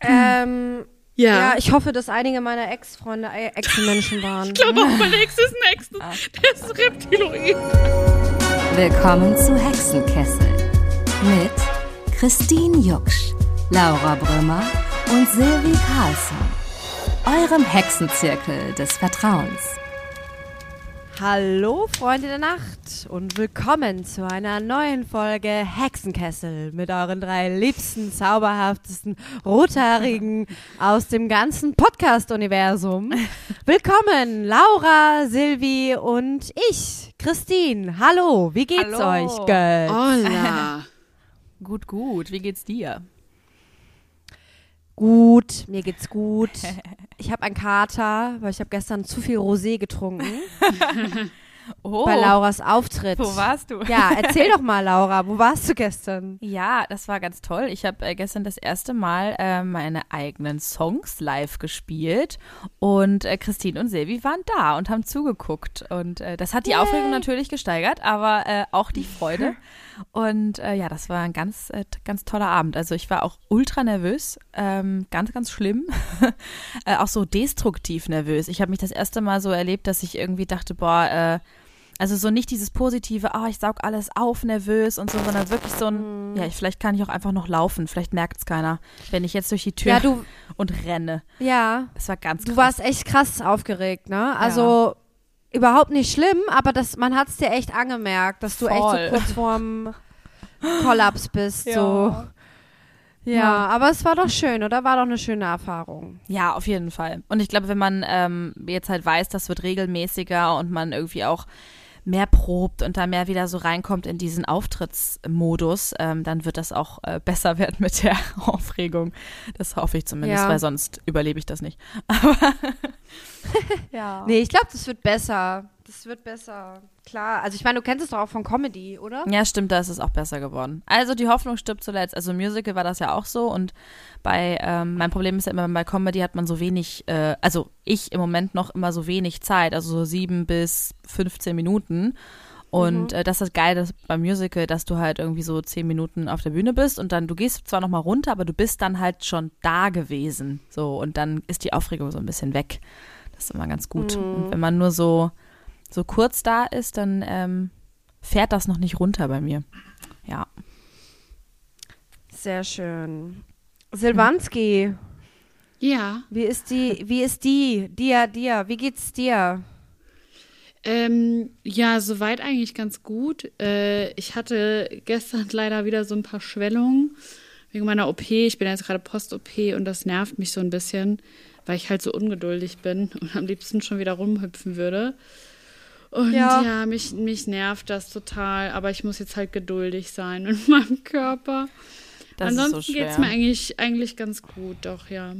Ähm, ja. ja. ich hoffe, dass einige meiner Ex-Freunde äh, Ex-Menschen waren. ich glaube auch, mein Ex ist ein Ex. Der ist Reptiloid. Willkommen zu Hexenkessel mit Christine Jucksch, Laura Brümmer und Silvi Carlsson. Eurem Hexenzirkel des Vertrauens. Hallo Freunde der Nacht und willkommen zu einer neuen Folge Hexenkessel mit euren drei liebsten, zauberhaftesten Rothaarigen aus dem ganzen Podcast-Universum. Willkommen Laura, Silvi und ich, Christine. Hallo, wie geht's Hallo. euch, Girls? Hola. gut, gut. Wie geht's dir? Gut, mir geht's gut. Ich habe einen Kater, weil ich habe gestern zu viel Rosé getrunken. Oh, bei Lauras Auftritt. wo warst du? Ja, erzähl doch mal, Laura, wo warst du gestern? Ja, das war ganz toll. Ich habe äh, gestern das erste Mal äh, meine eigenen Songs live gespielt und äh, Christine und Silvi waren da und haben zugeguckt und äh, das hat die Aufregung natürlich gesteigert, aber äh, auch die Freude. Und äh, ja, das war ein ganz, äh, ganz toller Abend. Also ich war auch ultra nervös, ähm, ganz, ganz schlimm, äh, auch so destruktiv nervös. Ich habe mich das erste Mal so erlebt, dass ich irgendwie dachte, boah, äh, also so nicht dieses positive, ah, ich saug alles auf, nervös und so, sondern wirklich so ein, ja, ich, vielleicht kann ich auch einfach noch laufen, vielleicht merkt es keiner, wenn ich jetzt durch die Tür Ja, du- und renne. Ja, Es war ganz du krass. warst echt krass aufgeregt, ne? Also überhaupt nicht schlimm, aber das, man hat es dir echt angemerkt, dass du echt Voll. so kurz vorm Kollaps bist. Ja. So. Ja, aber es war doch schön, oder? War doch eine schöne Erfahrung. Ja, auf jeden Fall. Und ich glaube, wenn man ähm, jetzt halt weiß, das wird regelmäßiger und man irgendwie auch mehr probt und da mehr wieder so reinkommt in diesen Auftrittsmodus, ähm, dann wird das auch äh, besser werden mit der Aufregung. Das hoffe ich zumindest, Ja. weil sonst überlebe ich das nicht. ja. Nee, ich glaube, das wird besser. Das wird besser. Klar. Also ich meine, du kennst es doch auch von Comedy, oder? Ja, stimmt, da ist es auch besser geworden. Also die Hoffnung stirbt zuletzt. Also Musical war das ja auch so und bei, ähm, mein Problem ist ja immer, bei Comedy hat man so wenig, äh, also ich im Moment noch immer so wenig Zeit, also so sieben bis 15 Minuten. Und äh, das ist geil das beim Musical, dass du halt irgendwie so zehn Minuten auf der Bühne bist und dann, du gehst zwar nochmal runter, aber du bist dann halt schon da gewesen. So, und dann ist die Aufregung so ein bisschen weg. Das ist immer ganz gut. Und wenn man nur so, so kurz da ist, dann ähm, fährt das noch nicht runter bei mir. Ja. Sehr schön. Silvanski, Ja. wie ist die, wie ist die, dir, dir, wie geht's dir? Ähm, ja, soweit eigentlich ganz gut. Äh, ich hatte gestern leider wieder so ein paar Schwellungen wegen meiner OP. Ich bin jetzt gerade Post-OP und das nervt mich so ein bisschen, weil ich halt so ungeduldig bin und am liebsten schon wieder rumhüpfen würde. Und Ja. ja, mich, mich nervt das total, aber ich muss jetzt halt geduldig sein mit meinem Körper. Das Ansonsten so geht's schwer. mir eigentlich, eigentlich ganz gut, doch, ja.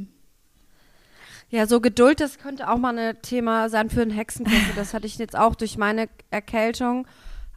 Ja, so Geduld, das könnte auch mal ein Thema sein für einen Hexenkessel. Das hatte ich jetzt auch durch meine Erkältung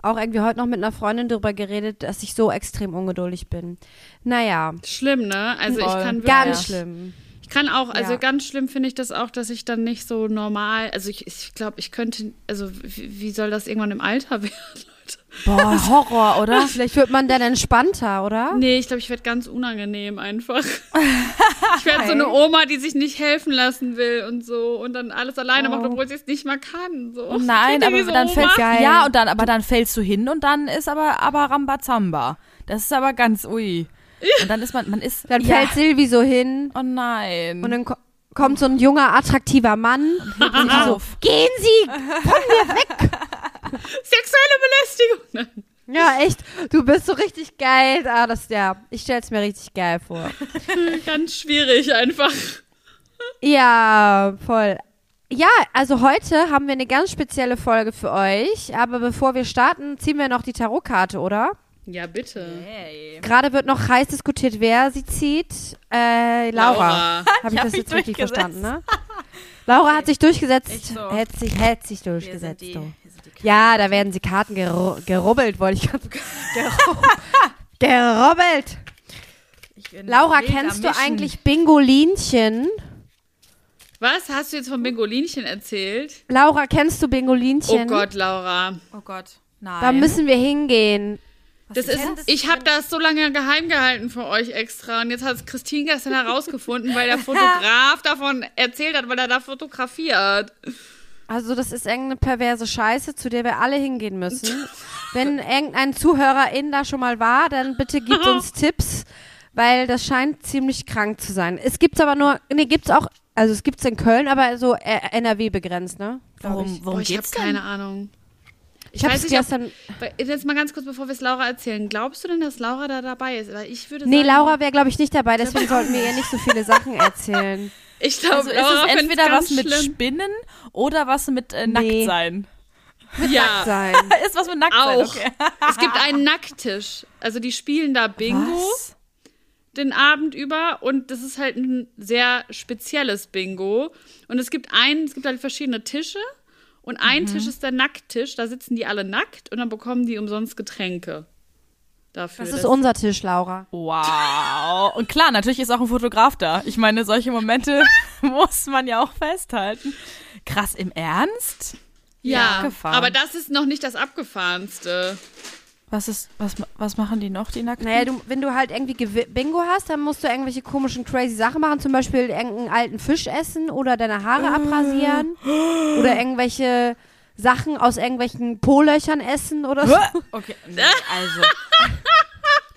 auch irgendwie heute noch mit einer Freundin darüber geredet, dass ich so extrem ungeduldig bin. Naja, Schlimm, ne? Also ich Voll. kann wirklich, ganz schlimm. Ich kann auch, also Ja. ganz schlimm finde ich das auch, dass ich dann nicht so normal, also ich, ich glaube, ich könnte, also wie, wie soll das irgendwann im Alter werden, Leute? Boah, Horror, oder? Vielleicht wird man dann entspannter, oder? Nee, ich glaube, ich werde ganz unangenehm einfach. ich werde so eine Oma, die sich nicht helfen lassen will und so und dann alles alleine macht, obwohl sie es nicht mal kann. So. Oh nein, aber diese dann Oma? fällst Geil. ja und dann, aber dann fällst du hin und dann ist aber aber Rambazamba. Das ist aber ganz ui. Und dann ist man, man ist Dann ja. fällt Silvi so hin Oh nein. und dann ko kommt so ein junger, attraktiver Mann. und so, auf. gehen Sie! Sexuelle Belästigung. Ja, echt. Du bist so richtig geil. Ah, das, ja, ich stell's mir richtig geil vor. Ganz schwierig einfach. Ja, voll. Ja, also heute haben wir eine ganz spezielle Folge für euch. Aber bevor wir starten, ziehen wir noch die Tarotkarte, oder? Ja, bitte. Hey. Gerade wird noch heiß diskutiert, wer sie zieht. Äh, Laura. Laura. Habe ich hab das jetzt richtig verstanden, ne? Laura hat sich durchgesetzt. So. Hätte sich, hätte sich durchgesetzt. die, Ja, da werden sie Karten geru gerubbelt, wollte ich gerade Geru Gerubbelt. Ich Laura, kennst du eigentlich Bingolinchen? Was? Hast du jetzt von Bingolinchen erzählt? Laura, kennst du Oh Bingolinchen? Gott, Laura. Oh Gott. Nein. Da müssen wir hingehen. Das ist, ich habe das so lange geheim gehalten für euch extra. Und jetzt hat es Christine gestern herausgefunden, weil der Fotograf davon erzählt hat, weil er da fotografiert. Also das ist irgendeine perverse Scheiße, zu der wir alle hingehen müssen. Wenn irgendein Zuhörerin da schon mal war, dann bitte gibt uns Tipps, weil das scheint ziemlich krank zu sein. Es gibt's aber nur, nee, gibt's auch, also es gibt's in Köln, aber so NRW begrenzt, ne? Warum, ich. worum Boah, ich habe keine Ahnung. Ich hab's ob- gestern, Jetzt mal ganz kurz, bevor wir es Laura erzählen. Glaubst du denn, dass Laura da dabei ist? Weil ich würde nee, sagen, Laura wäre glaube ich nicht dabei, deswegen sollten wir ihr nicht so viele Sachen erzählen. Ich glaube, Also ist Laura es find's entweder was mit schlimm. Spinnen oder was mit äh, Nee. Nacktsein? Ja, Sein. ist was mit Nacktsein, auch. okay. es gibt einen Nacktisch. Also die spielen da Bingo Was? den Abend über und das ist halt ein sehr spezielles Bingo. Und es gibt einen, es gibt halt verschiedene Tische und ein Mhm. Tisch ist der Nacktisch. Da sitzen die alle nackt und dann bekommen die umsonst Getränke. Dafür. Das ist unser Tisch, Laura. Wow. Und klar, natürlich ist auch ein Fotograf da. Ich meine, solche Momente muss man ja auch festhalten. Krass, im Ernst? ja, abgefahren. aber das ist noch nicht das abgefahrenste. Was ist, was, was machen die noch, die Nackten? Naja, du, wenn du halt irgendwie Gewi- Bingo hast, dann musst du irgendwelche komischen, crazy Sachen machen. Zum Beispiel irgendeinen alten Fisch essen oder deine Haare abrasieren. Oder irgendwelche Sachen aus irgendwelchen Po-Löchern essen oder so. Okay, nee, also.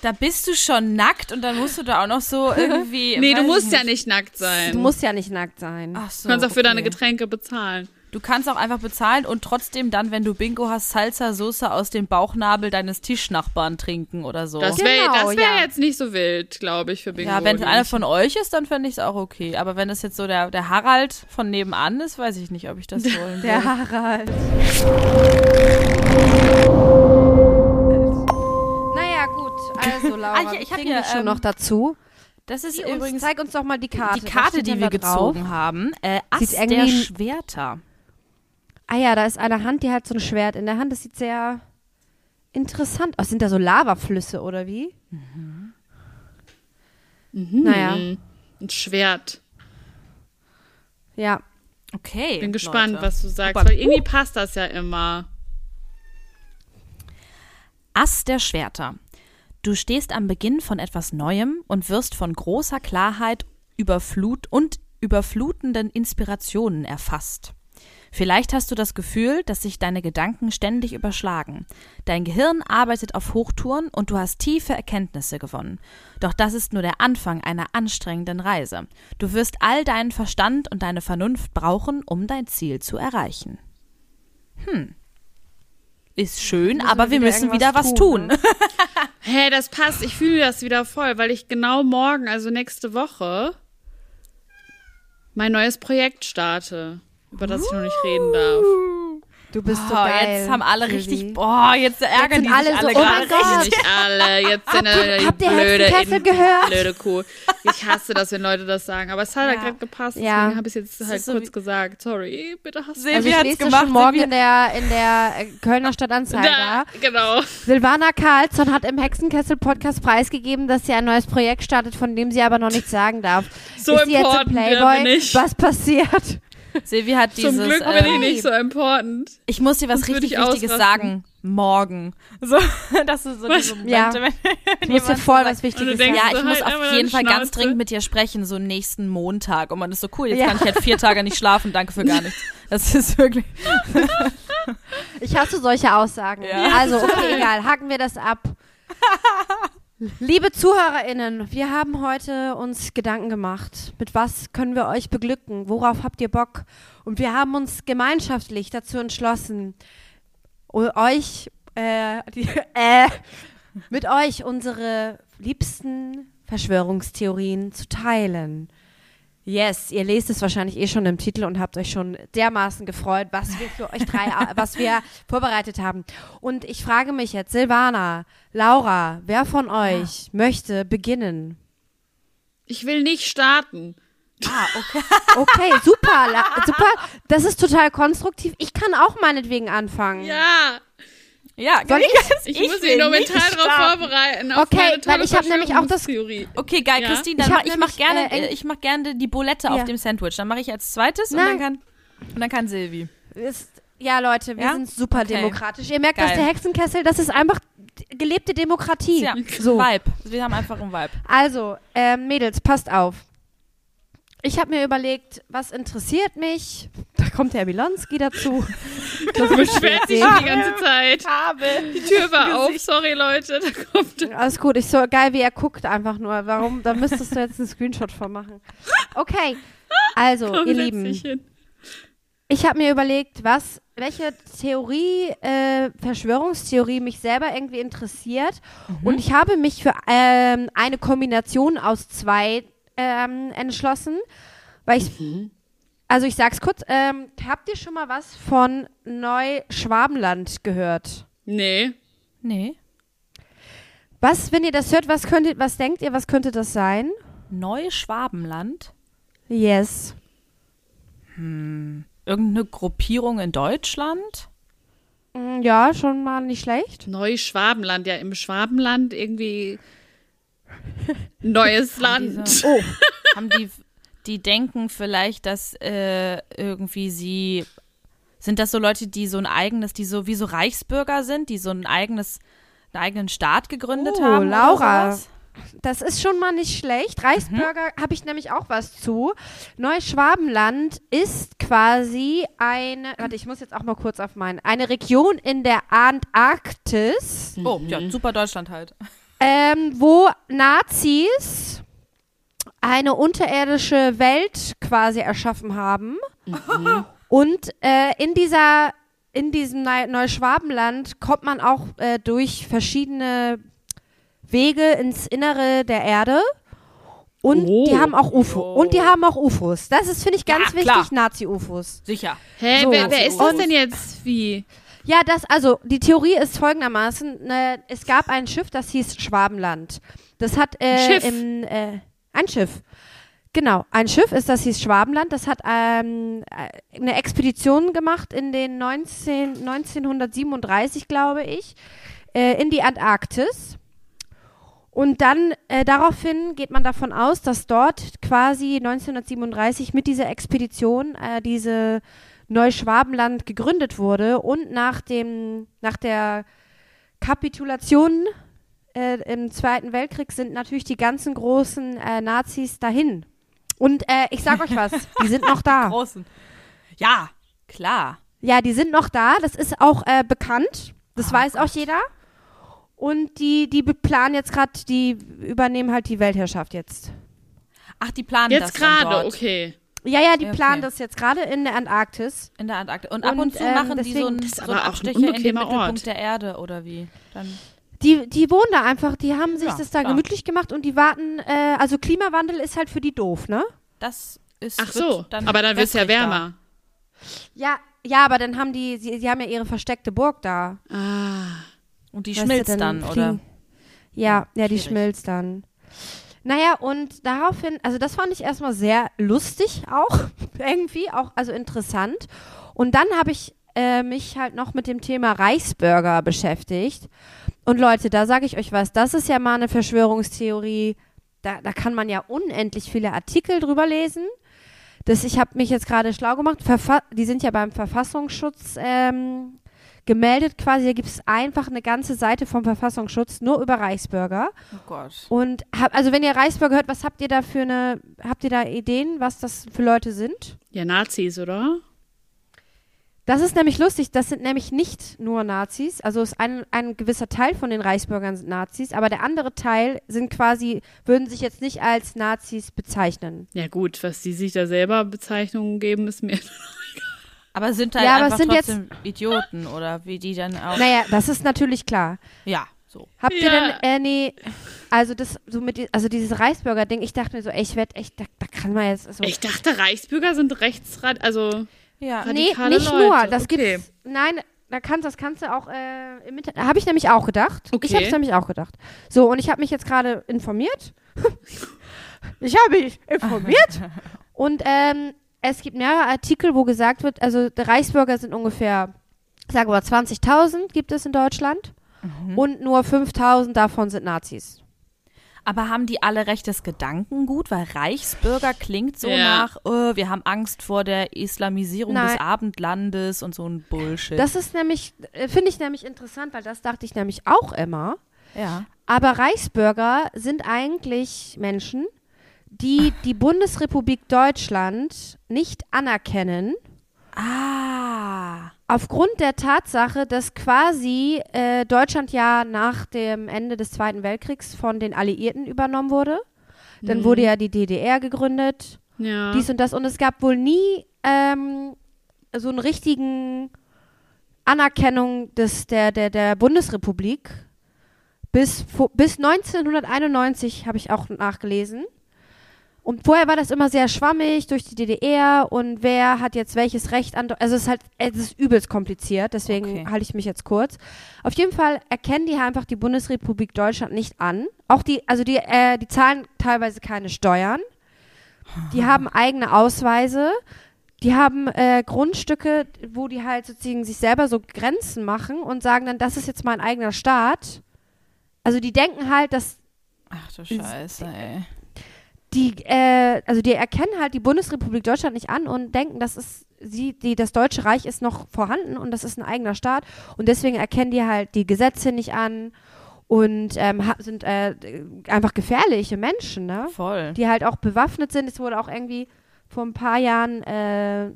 Da bist du schon nackt und dann musst du da auch noch so irgendwie. Nee, du musst ich ja nicht nackt sein. Du musst ja nicht nackt sein. Ach so, Du kannst auch für deine okay. Getränke bezahlen. Du kannst auch einfach bezahlen und trotzdem dann, wenn du Bingo hast, Salsa-Soße aus dem Bauchnabel deines Tischnachbarn trinken oder so. Das wäre Genau, wär ja. jetzt nicht so wild, glaube ich, für Bingo. ja, wenn es einer von euch ist, dann fände ich es auch okay. Aber wenn es jetzt so der, der Harald von nebenan ist, weiß ich nicht, ob ich das wollen Der will. Harald. Naja, gut. Also, Laura, Ah, ich- ich hab kriegen hier, dich schon ähm, noch dazu. Das ist Die uns, übrigens zeig uns doch mal die Karte. die Karte, die wir gezogen haben. Äh, Sieht der Schwerter. Ah ja, da ist eine Hand, die hat so ein Schwert in der Hand. Das sieht sehr interessant aus. Sind da so Lavaflüsse oder wie? Mhm. Naja, Ein Schwert. ja. Okay. Bin gespannt, Leute. was du sagst, Super. weil irgendwie passt das ja immer. Ass der Schwerter. Du stehst am Beginn von etwas Neuem und wirst von großer Klarheit überflut und überflutenden Inspirationen erfasst. Vielleicht hast du das Gefühl, dass sich deine Gedanken ständig überschlagen. Dein Gehirn arbeitet auf Hochtouren und du hast tiefe Erkenntnisse gewonnen. Doch das ist nur der Anfang einer anstrengenden Reise. Du wirst all deinen Verstand und deine Vernunft brauchen, um dein Ziel zu erreichen. Hm. Ist schön, Müssen aber wir wir wieder müssen wieder was tun, tun. Hä, das passt. Ich fühle das wieder voll, weil ich genau morgen, also nächste Woche, mein neues Projekt starte, über das ich noch nicht reden darf. Du bist so Oh, geil. jetzt haben alle richtig, boah, jetzt ärgern sind die alle sich so, alle oh gerade Gott. richtig. Alle. Jetzt sind Habt ihr- alle habt ihr blöde, Hexenkessel in- gehört? blöde Kuh. Ich hasse das, wenn Leute das sagen. Aber es hat halt Ja. gerade gepasst, Ja. deswegen habe ich es jetzt Das halt so kurz gesagt. Sorry, bitte hasst Silvi Also hat's das gemacht, schon morgen in der, in der äh, Kölner Stadtanzeiger. Da, genau. Silvana Karlsson hat im Hexenkessel-Podcast preisgegeben, dass sie ein neues Projekt startet, von dem sie aber noch nichts sagen darf. So ist sie jetzt im Playboy? Was passiert? Silvi hat dieses, Zum Glück bin ähm, ich nicht so important. ich muss dir was Sonst richtig ich Wichtiges ausrasten. sagen. Morgen. So, das ist so diese Momente, Ja. wenn, wenn Ich muss dir voll so was Wichtiges sagen. Ja, ich so muss halt auf jeden Fall ganz dringend mit dir sprechen, so nächsten Montag. Und man ist so cool, jetzt Ja. kann ich halt vier Tage nicht schlafen, danke für gar nichts. Das ist wirklich. Ich hasse solche Aussagen. Ja. Also, okay, egal. Haken wir das ab. Liebe ZuhörerInnen, wir haben heute uns Gedanken gemacht. Mit was können wir euch beglücken? Worauf habt ihr Bock? Und wir haben uns gemeinschaftlich dazu entschlossen, euch, äh, die, äh, mit euch unsere liebsten Verschwörungstheorien zu teilen. Yes, ihr lest es wahrscheinlich eh schon im Titel und habt euch schon dermaßen gefreut, was wir für euch drei, was wir vorbereitet haben. Und ich frage mich jetzt, Silvana, Laura, wer von euch möchte beginnen? Ich will nicht starten. Ah, okay. Okay, super, super. Das ist total konstruktiv. Ich kann auch meinetwegen anfangen. Ja, Ja, Soll ich? ich, Ich muss mich noch nicht mental darauf vorbereiten. Auf Okay, weil ich hab nämlich auch das- Verschwörungstheorie. Okay, geil, Ja. Christine, Ich dann hab mach, ich mach nämlich, gerne, äh, ich mach gerne die Bulette auf Ja. dem Sandwich. Dann mache ich als zweites und Nein. dann kann und dann kann Silvi. Ist, ja, Leute, wir Ja? sind super Okay. demokratisch. Ihr merkt, Geil. dass der Hexenkessel, das ist einfach gelebte Demokratie. Ja, so. Vibe. Wir haben einfach einen Vibe. Also, ähm, Mädels, passt auf. Ich habe mir überlegt, was interessiert mich? Da kommt der Milonski dazu. Das Beschwert sich die ganze Zeit. Die Tür war auf, sorry Leute, da kommt Alles gut, ich so geil, wie er guckt einfach nur. Warum? Da müsstest du jetzt einen Screenshot von machen. Okay, also, Komm, ihr Lieben, ich habe mir überlegt, was, welche Theorie, äh, Verschwörungstheorie mich selber irgendwie interessiert. Und ich habe mich für ähm, eine Kombination aus zwei ähm, entschlossen, weil ich, also ich sag's kurz, ähm, habt ihr schon mal was von Neuschwabenland gehört? Nee. Nee. Was, wenn ihr das hört, was könnte, was denkt ihr, was könnte das sein? Neuschwabenland. Yes. Irgendeine Gruppierung in Deutschland? Mm, Ja, schon mal nicht schlecht. Neuschwabenland, ja, im Schwabenland irgendwie neues Land. diese- Oh, haben die, die denken vielleicht, dass äh, irgendwie sie, sind das so Leute, die so ein eigenes, die so wie so Reichsbürger sind, die so ein eigenes, einen eigenen Staat gegründet Oh, haben? Laura. Das ist schon mal nicht schlecht. Reichsbürger habe ich nämlich auch was zu. Neuschwabenland ist quasi eine, warte, ich muss jetzt auch mal kurz auf meinen, eine Region in der Antarktis, Oh, ja, super Deutschland halt. Ähm, wo Nazis eine unterirdische Welt quasi erschaffen haben. Und äh, in dieser in diesem Neu- Neuschwabenland kommt man auch äh, durch verschiedene Wege ins Innere der Erde. Und Oh. die haben auch UFO. Und die haben auch UFOs. Das ist, finde ich, ganz Ja, wichtig, Nazi-UFOs. Sicher. Hä, So. wer, wer ist das Und- denn jetzt? Wie? Ja, das, also die Theorie ist folgendermaßen: ne, Es gab ein Schiff, das hieß Schwabenland. Das hat äh, Ein Schiff? Im, äh, ein Schiff. Genau, ein Schiff ist, das hieß Schwabenland. Das hat ähm, äh, eine Expedition gemacht in den 19, 1937, glaube ich, äh, in die Antarktis. Und dann äh, daraufhin geht man davon aus, dass dort quasi 1937 mit dieser Expedition äh, diese Neuschwabenland gegründet wurde und nach dem nach der Kapitulation äh, im Zweiten Weltkrieg sind natürlich die ganzen großen äh, Nazis dahin. Und äh, ich sag euch was, die sind noch da. Großen. Ja, klar. Ja, die sind noch da. Das ist auch äh, bekannt. Das weiß auch jeder. Und die, die planen jetzt gerade, die übernehmen halt die Weltherrschaft jetzt. Ach, die planen Jetzt das gerade, okay. Ja, ja, die Okay. planen das jetzt gerade in der Antarktis. in der Antarktis. Und ab Und, und zu ähm, machen die so deswegen- einen, Das ist so einen aber auch ein Abstecher in den unbequemer Mittelpunkt Ort. der Erde oder wie? Dann Die, die wohnen da einfach, die haben sich Ja, das da klar. gemütlich gemacht und die warten, äh, also Klimawandel ist halt für die doof, ne? das ist Ach so, dann aber dann wird es ja wässrig da. wärmer. Ja, ja, aber dann haben die, sie, sie haben ja ihre versteckte Burg da. Ah. Und die Weißt schmilzt dann, oder? fliegen- Ja, ja, die schwierig. schmilzt dann. Naja, und daraufhin, also das fand ich erstmal sehr lustig auch, irgendwie, auch, also interessant. Und dann habe ich äh, mich halt noch mit dem Thema Reichsbürger beschäftigt. Und Leute, da sage ich euch was, das ist ja mal eine Verschwörungstheorie, da, da kann man ja unendlich viele Artikel drüber lesen. Das, ich habe mich jetzt gerade schlau gemacht, Verfa die sind ja beim Verfassungsschutz ähm, gemeldet quasi, da gibt es einfach eine ganze Seite vom Verfassungsschutz nur über Reichsbürger. Oh Gott. Und hab, also wenn ihr Reichsbürger hört, was habt ihr da für eine, habt ihr da Ideen, was das für Leute sind? Ja, Nazis, oder? Das ist nämlich lustig, das sind nämlich nicht nur Nazis, also ist ein, ein gewisser Teil von den Reichsbürgern sind Nazis, aber der andere Teil sind quasi, würden sich jetzt nicht als Nazis bezeichnen. Ja gut, was die sich da selber Bezeichnungen geben, ist mir... Aber sind halt Ja, aber einfach sind jetzt- trotzdem Idioten oder wie die dann auch. Naja, das ist natürlich klar. Ja, so. Habt ihr Ja. denn, äh, nee, also das, so mit, also dieses Reichsbürger-Ding, ich dachte mir so, ey, ich werde echt, da, da kann man jetzt so. Ich dachte, Reichsbürger sind rechtsrad... Also, Ja. nee, nicht Leute, nur, das okay. gibt's, nein, da kannst, das kannst du auch, äh, im Internet, habe ich nämlich auch gedacht. Ich Okay. habe es nämlich auch gedacht. So, und ich habe mich jetzt gerade informiert. ich habe mich informiert. und, ähm, es gibt mehrere Artikel, wo gesagt wird, also die Reichsbürger sind ungefähr, sagen wir mal, 20.000 gibt es in Deutschland. Mhm. Und nur 5.000 davon sind Nazis. Aber haben die alle rechtes Gedankengut? Weil Reichsbürger klingt so Ja. nach, oh, wir haben Angst vor der Islamisierung Nein. des Abendlandes und so ein Bullshit. Das ist nämlich, äh, finde ich nämlich interessant, weil das dachte ich nämlich auch immer. ja. Aber Reichsbürger sind eigentlich Menschen, die die Bundesrepublik Deutschland nicht anerkennen, Ah. aufgrund der Tatsache, dass quasi äh, Deutschland ja nach dem Ende des Zweiten Weltkriegs von den Alliierten übernommen wurde. Dann wurde ja die DDR gegründet, Ja. dies und das. Und es gab wohl nie ähm, so einen richtigen Anerkennung des, der, der, der Bundesrepublik. Bis, bis 1991 habe ich auch nachgelesen. Und vorher war das immer sehr schwammig durch die DDR und wer hat jetzt welches Recht an. Also es ist halt, es ist übelst kompliziert, deswegen Okay. halte ich mich jetzt kurz. Auf jeden Fall erkennen die einfach die Bundesrepublik Deutschland nicht an. Auch die, also die, äh, die zahlen teilweise keine Steuern. Die haben eigene Ausweise. Die haben äh, Grundstücke, wo die halt sozusagen sich selber so Grenzen machen und sagen dann, das ist jetzt mein eigener Staat. Also die denken halt, dass Ach du Scheiße, ey. Die, äh, also die erkennen halt die Bundesrepublik Deutschland nicht an und denken, das ist sie, die, das Deutsche Reich ist noch vorhanden und das ist ein eigener Staat und deswegen erkennen die halt die Gesetze nicht an und ähm, sind äh, einfach gefährliche Menschen, ne? Voll. Die halt auch bewaffnet sind. Es wurde auch irgendwie vor ein paar Jahren äh,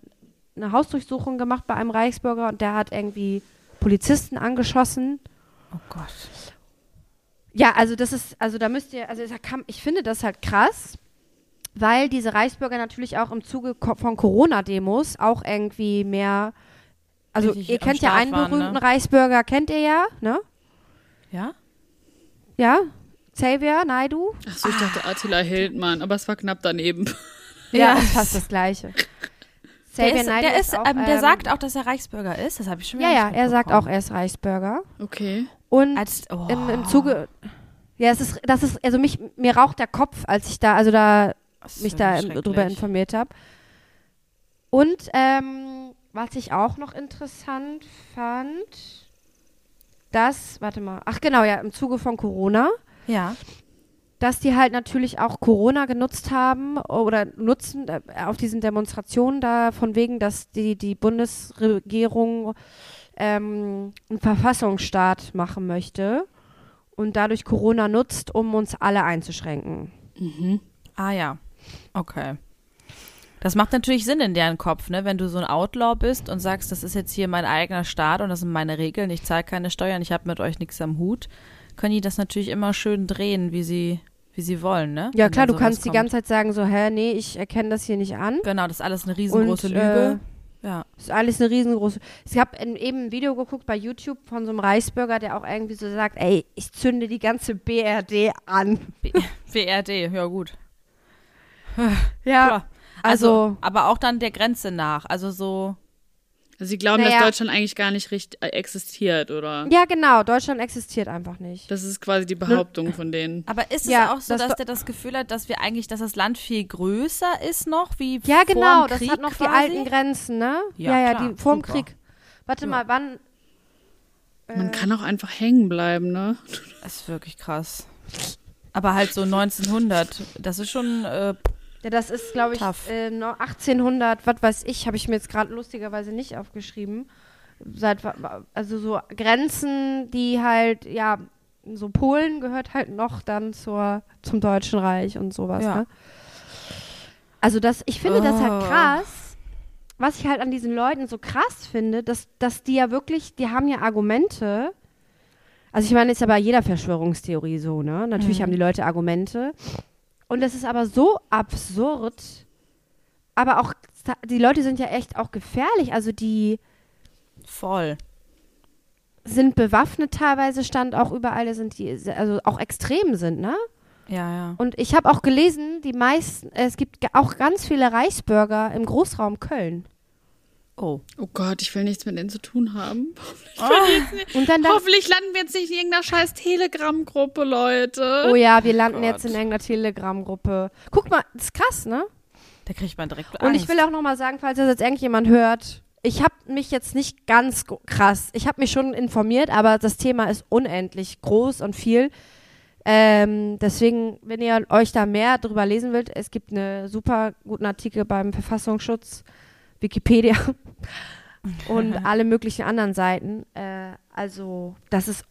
eine Hausdurchsuchung gemacht bei einem Reichsbürger und der hat irgendwie Polizisten angeschossen. Oh Gott. Ja, also das ist, also da müsst ihr, also ich finde das halt krass, weil diese Reichsbürger natürlich auch im Zuge von Corona-Demos auch irgendwie mehr, also Richtig ihr kennt ja Start einen waren, berühmten ne? Reichsbürger, kennt ihr ja, ne? Ja? Ja? Xavier Naidu? Achso, ich dachte Attila Hildmann, aber es war knapp daneben. Ja, ist fast das Gleiche. Der, Xavier ist, der, ist, auch, ähm, der ähm, sagt auch, dass er Reichsbürger ist. Das habe ich schon wieder Ja, ja, er sagt auch, er ist Reichsbürger. Okay. Und Als, oh. im, im Zuge, ja, es ist, das ist, also mich, mir raucht der Kopf, als ich da, also da mich da drüber informiert habe. Und ähm, was ich auch noch interessant fand, dass, warte mal, ach genau, ja, im Zuge von Corona, Ja. dass die halt natürlich auch Corona genutzt haben oder nutzen äh, auf diesen Demonstrationen da von wegen, dass die, die Bundesregierung ähm, einen Verfassungsstaat machen möchte und dadurch Corona nutzt, um uns alle einzuschränken. Ah ja. Okay. Das macht natürlich Sinn in deren Kopf, ne? Wenn du so ein Outlaw bist und sagst, das ist jetzt hier mein eigener Staat und das sind meine Regeln, ich zahle keine Steuern, ich habe mit euch nichts am Hut, können die das natürlich immer schön drehen, wie sie, wie sie wollen, ne? Ja Wenn klar, du kannst sowas die kommt. ganze Zeit sagen so, hä, nee, ich erkenne das hier nicht an. Genau, das ist alles eine riesengroße Und, Lüge. Ja. Das ist alles eine riesengroße. Ich habe eben ein Video geguckt bei YouTube von so einem Reichsbürger, der auch irgendwie so sagt, ey, ich zünde die ganze BRD an. B BRD, ja gut. Ja, Klar. also, Also, aber auch dann der Grenze nach. Also so, Also sie glauben, Naja. dass Deutschland eigentlich gar nicht richtig äh, existiert, oder? ja genau, Deutschland existiert einfach nicht. Das ist quasi die Behauptung von denen. aber ist es Ja, auch so, das dass der das Gefühl hat, dass wir eigentlich, dass das Land viel größer ist noch, wie Ja, genau, das hat noch die quasi? alten Grenzen, ne? Ja, Ja, ja, klar, die vorm super. Krieg. Warte mal, wann? Man kann auch einfach hängen bleiben, ne? Das ist wirklich krass. Aber halt so 1900, das ist schon, äh, Ja, das ist, glaube ich, äh, noch 1800, was weiß ich, habe ich mir jetzt gerade lustigerweise nicht aufgeschrieben. Seit, also so Grenzen, die halt, ja, so Polen gehört halt noch dann zur, zum Deutschen Reich und sowas, Ja. ne? Also das, ich finde das halt Oh. krass, was ich halt an diesen Leuten so krass finde, dass, dass die ja wirklich, die haben ja Argumente. Also ich meine, ist ja bei jeder Verschwörungstheorie so, ne? Natürlich Mhm. haben die Leute Argumente. Und das ist aber so absurd. Aber auch, die Leute sind ja echt auch gefährlich. Also die voll. sind bewaffnet teilweise, stand auch überall, sind die, also auch extrem sind, ne? Ja, ja. Und ich habe auch gelesen, die meisten, es gibt auch ganz viele Reichsbürger im Großraum Köln. Oh. Oh Gott, ich will nichts mit denen zu tun haben. Und dann Hoffentlich landen wir jetzt nicht in irgendeiner scheiß Telegram-Gruppe, Leute. oh ja, wir landen Gott. jetzt in irgendeiner Telegram-Gruppe. Guck mal, das ist krass, ne? Da kriegt man direkt Und ich Angst. will auch noch mal sagen, falls das jetzt irgendjemand hört, ich habe mich jetzt nicht ganz krass, ich habe mich schon informiert, aber das Thema ist unendlich groß und viel. Ähm, deswegen, wenn ihr euch da mehr drüber lesen wollt, es gibt einen super guten Artikel beim Verfassungsschutz, Wikipedia und alle möglichen anderen Seiten. Äh, also, das ist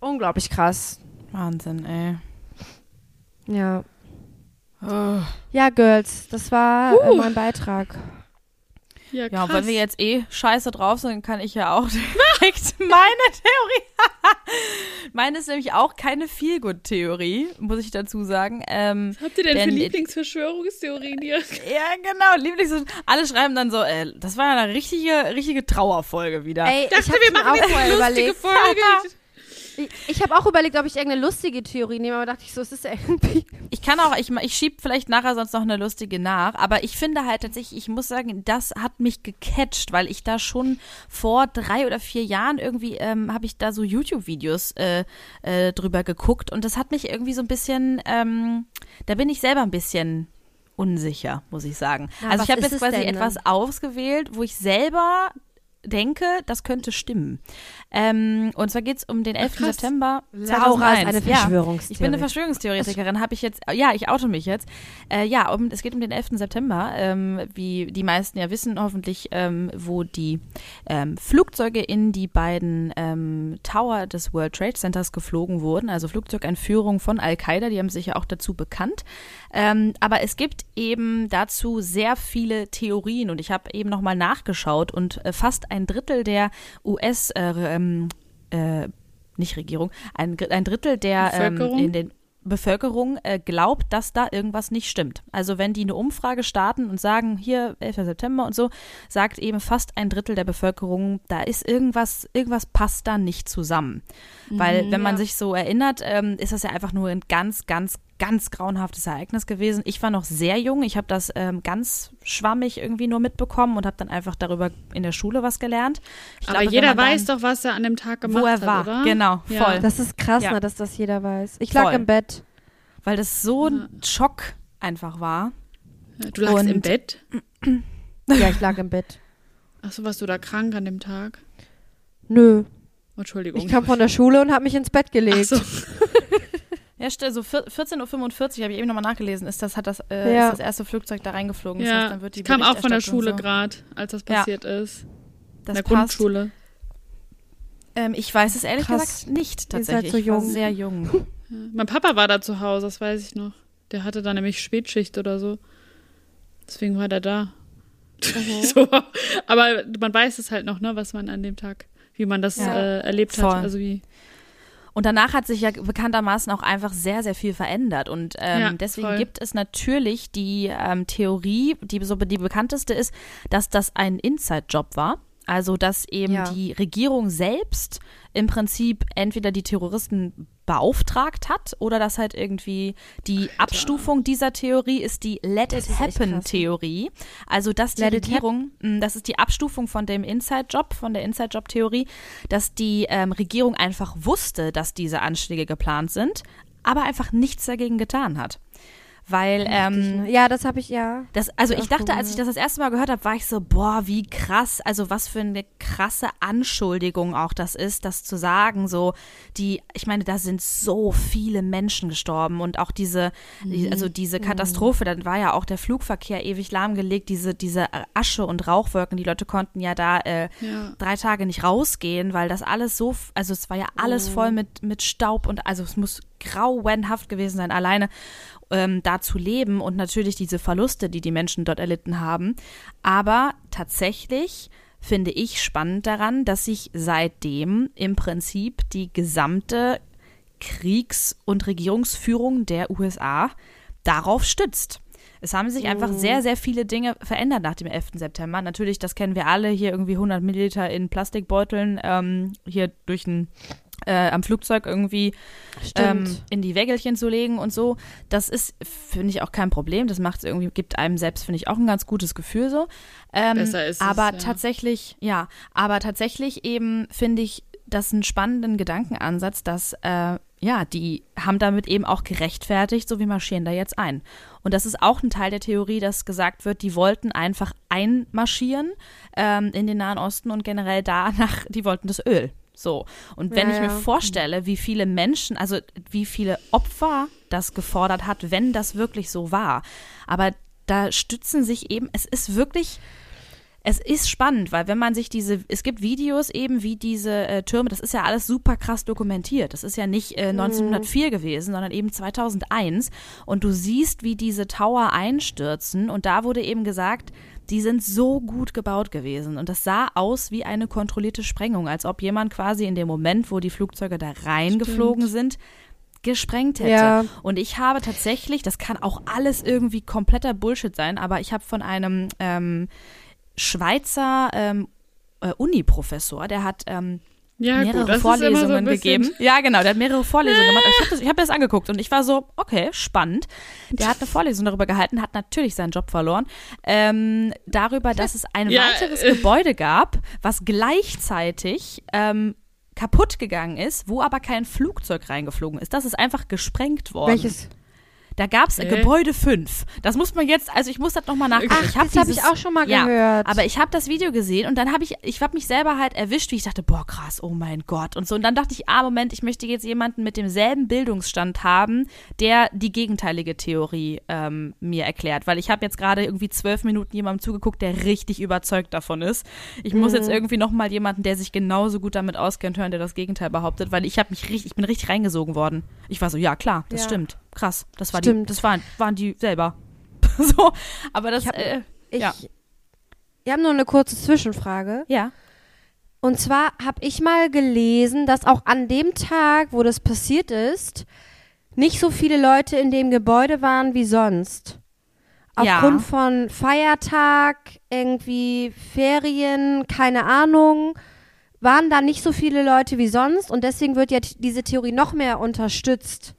unglaublich krass. Wahnsinn, ey. Ja. Oh. Ja, Girls, das war äh, mein Beitrag. Ja, Ja, und krass. wenn wir jetzt eh scheiße drauf sind, kann ich ja auch meine Theorie. meine ist nämlich auch keine Feelgood-Theorie, muss ich dazu sagen. Ähm, Was habt ihr denn für Denn- Lieblingsverschwörungstheorien hier? ja, genau, Lieblings. Alle schreiben dann so, äh, das war ja eine richtige, richtige Trauerfolge wieder. Ey, Ich dachte, hab wir machen auch jetzt eine lustige überlegt. Folge. Ich, ich habe auch überlegt, ob ich irgendeine lustige Theorie nehme, aber dachte ich so, es ist irgendwie. Ich kann auch, ich, ich schieb vielleicht nachher sonst noch eine lustige nach, aber ich finde halt tatsächlich, ich muss sagen, das hat mich gecatcht, weil ich da schon vor drei oder vier Jahren irgendwie, ähm, habe ich da so YouTube-Videos äh, äh, drüber geguckt und das hat mich irgendwie so ein bisschen, ähm, da bin ich selber ein bisschen unsicher, muss ich sagen. Na, also ich habe jetzt quasi denn, etwas ausgewählt, wo ich selber denke, das könnte stimmen. Ähm, und zwar geht es um den 11. krass. September Laura ist 2001. eine Ja. Verschwörungstheorie. Ich bin eine Verschwörungstheoretikerin, habe ich jetzt, ja, ich oute mich jetzt. Äh, ja, um, es geht um den 11. September, ähm, wie die meisten ja wissen hoffentlich, ähm, wo die ähm, Flugzeuge in die beiden ähm, Tower des World Trade Centers geflogen wurden, also Flugzeugentführung von Al-Qaida, die haben sich ja auch dazu bekannt. Ähm, aber es gibt eben dazu sehr viele Theorien und ich habe eben nochmal nachgeschaut und äh, fast ein Drittel der US- äh, ähm, äh, nicht Regierung, ein, ein Drittel der ähm, Bevölkerung? in den Bevölkerung äh, glaubt, dass da irgendwas nicht stimmt. Also wenn die eine Umfrage starten und sagen, hier 11. September und so, sagt eben fast ein Drittel der Bevölkerung, da ist irgendwas, irgendwas passt da nicht zusammen. Weil wenn man sich so erinnert, ähm, ist das ja einfach nur ein ganz, ganz, ganz grauenhaftes Ereignis gewesen. Ich war noch sehr jung, ich habe das ähm, ganz schwammig irgendwie nur mitbekommen und habe dann einfach darüber in der Schule was gelernt. Ich Aber glaube, jeder man dann- weiß doch, was er an dem Tag gemacht wo er hat, war. oder? Genau, Ja. voll. Das ist krass, Ja. ne, dass das jeder weiß. Ich lag Voll. im Bett. Weil das so ein Schock einfach war. Du lagst Und- im Bett. Ja, ich lag im Bett. Achso, warst du da krank an dem Tag? Nö. Entschuldigung. Ich kam von der Schule und habe mich ins Bett gelegt. Ach so. Ja, st- so vier- 14.45 Uhr habe ich eben nochmal nachgelesen, ist das, hat das, äh, Ja. ist das erste Flugzeug da reingeflogen. Das Ja, heißt, dann wird die ich kam auch von der Schule so, gerade, als das Ja. passiert ist. Das in der passt. Grundschule. Ähm, ich weiß es ehrlich Krass. gesagt nicht Ihr seid tatsächlich. so Ich war jung. sehr jung. Ja. Mein Papa war da zu Hause, das weiß ich noch. Der hatte da nämlich Spätschicht oder so. Deswegen war der da. Mhm. so, aber man weiß es halt noch, ne, was man an dem Tag, wie man das Ja. äh, erlebt Voll. hat. Also wie. Und danach hat sich ja bekanntermaßen auch einfach sehr, sehr viel verändert. Und ähm, Ja, deswegen voll. gibt es natürlich die ähm, Theorie, die so die bekannteste ist, dass das ein Inside-Job war. Also, dass eben Ja. die Regierung selbst im Prinzip entweder die Terroristen beauftragt hat oder dass halt irgendwie die Abstufung dieser Theorie ist die Let Das it ist echt happen krass. Theorie. Also, dass die Let Regierung, mh, das ist die Abstufung von dem Inside-Job, von der Inside-Job-Theorie, dass die ähm, Regierung einfach wusste, dass diese Anschläge geplant sind, aber einfach nichts dagegen getan hat. Weil, ähm, ja, das habe ich ja. das, also ich Ach, dachte, als ich das das erste Mal gehört habe, war ich so, boah, wie krass, also was für eine krasse Anschuldigung auch das ist, das zu sagen, so die, ich meine, da sind so viele Menschen gestorben und auch diese, die, also diese Katastrophe, dann war ja auch der Flugverkehr ewig lahmgelegt, diese, diese Asche und Rauchwolken, die Leute konnten ja da äh, Ja. drei Tage nicht rausgehen, weil das alles so, also es war ja alles voll mit, mit Staub und also es muss grauenhaft gewesen sein, alleine ähm, da zu leben und natürlich diese Verluste, die die Menschen dort erlitten haben. Aber tatsächlich finde ich spannend daran, dass sich seitdem im Prinzip die gesamte Kriegs- und Regierungsführung der USA darauf stützt. Es haben sich einfach sehr, sehr viele Dinge verändert nach dem 11. September. Natürlich, das kennen wir alle, hier irgendwie 100 Milliliter in Plastikbeuteln, ähm, hier durch ein, äh, am Flugzeug irgendwie ähm, in die Wägelchen zu legen und so. Das ist, finde ich, auch kein Problem. Das macht irgendwie, gibt einem selbst, finde ich, auch ein ganz gutes Gefühl so. Ähm, Besser ist es, aber ja. tatsächlich, ja, aber tatsächlich eben finde ich das einen spannenden Gedankenansatz, dass äh, ja, die haben damit eben auch gerechtfertigt, so wie marschieren da jetzt ein. Und das ist auch ein Teil der Theorie, dass gesagt wird, die wollten einfach einmarschieren ähm, in den Nahen Osten und generell danach, die wollten das Öl. So. Und wenn Ja, ich mir ja. vorstelle, wie viele Menschen, also wie viele Opfer das gefordert hat, wenn das wirklich so war. Aber da stützen sich eben, es ist wirklich, es ist spannend, weil wenn man sich diese, es gibt Videos eben, wie diese äh, Türme, das ist ja alles super krass dokumentiert. Das ist ja nicht äh, 1904 gewesen, sondern eben 2001. Und du siehst, wie diese Tower einstürzen. Und da wurde eben gesagt, die sind so gut gebaut gewesen. Und das sah aus wie eine kontrollierte Sprengung, als ob jemand quasi in dem Moment, wo die Flugzeuge da reingeflogen sind, gesprengt hätte. Ja. Und ich habe tatsächlich, das kann auch alles irgendwie kompletter Bullshit sein, aber ich habe von einem ähm, Schweizer ähm, äh, Uni-Professor, der hat ähm, Ja, mehrere gut, so Vorlesungen bisschen- gegeben. Ja, genau, der hat mehrere Vorlesungen gemacht. Ich habe das, ich hab mir das angeguckt und ich war so, okay, spannend. Der hat eine Vorlesung darüber gehalten, hat natürlich seinen Job verloren. Ähm, darüber, dass es ein Ja, weiteres äh. Gebäude gab, was gleichzeitig ähm, kaputt gegangen ist, wo aber kein Flugzeug reingeflogen ist. Das ist einfach gesprengt worden. Welches? Da gab es Hä? Gebäude 5. Das muss man jetzt, also ich muss das nochmal nachgucken. Ach, ich hab das habe ich auch schon mal ja, gehört. Aber ich habe das Video gesehen und dann habe ich, ich habe mich selber halt erwischt, wie ich dachte, boah, krass, oh mein Gott und so. Und dann dachte ich, ah, Moment, ich möchte jetzt jemanden mit demselben Bildungsstand haben, der die gegenteilige Theorie ähm, mir erklärt. Weil ich habe jetzt gerade irgendwie zwölf Minuten jemandem zugeguckt, der richtig überzeugt davon ist. Ich muss Mhm. jetzt irgendwie nochmal jemanden, der sich genauso gut damit auskennt, hören, der das Gegenteil behauptet, weil ich habe mich richtig, ich bin richtig reingesogen worden. Ich war so, ja klar, das Ja. stimmt. Krass. Das war die, Stimmt. das waren, waren die selber. so, aber das, Ich hab- äh, ich, ja. Wir haben nur eine kurze Zwischenfrage. ja. Und zwar habe ich mal gelesen, dass auch an dem Tag, wo das passiert ist, nicht so viele Leute in dem Gebäude waren wie sonst. Ja. Aufgrund von Feiertag, irgendwie Ferien, keine Ahnung, waren da nicht so viele Leute wie sonst und deswegen wird ja diese Theorie noch mehr unterstützt,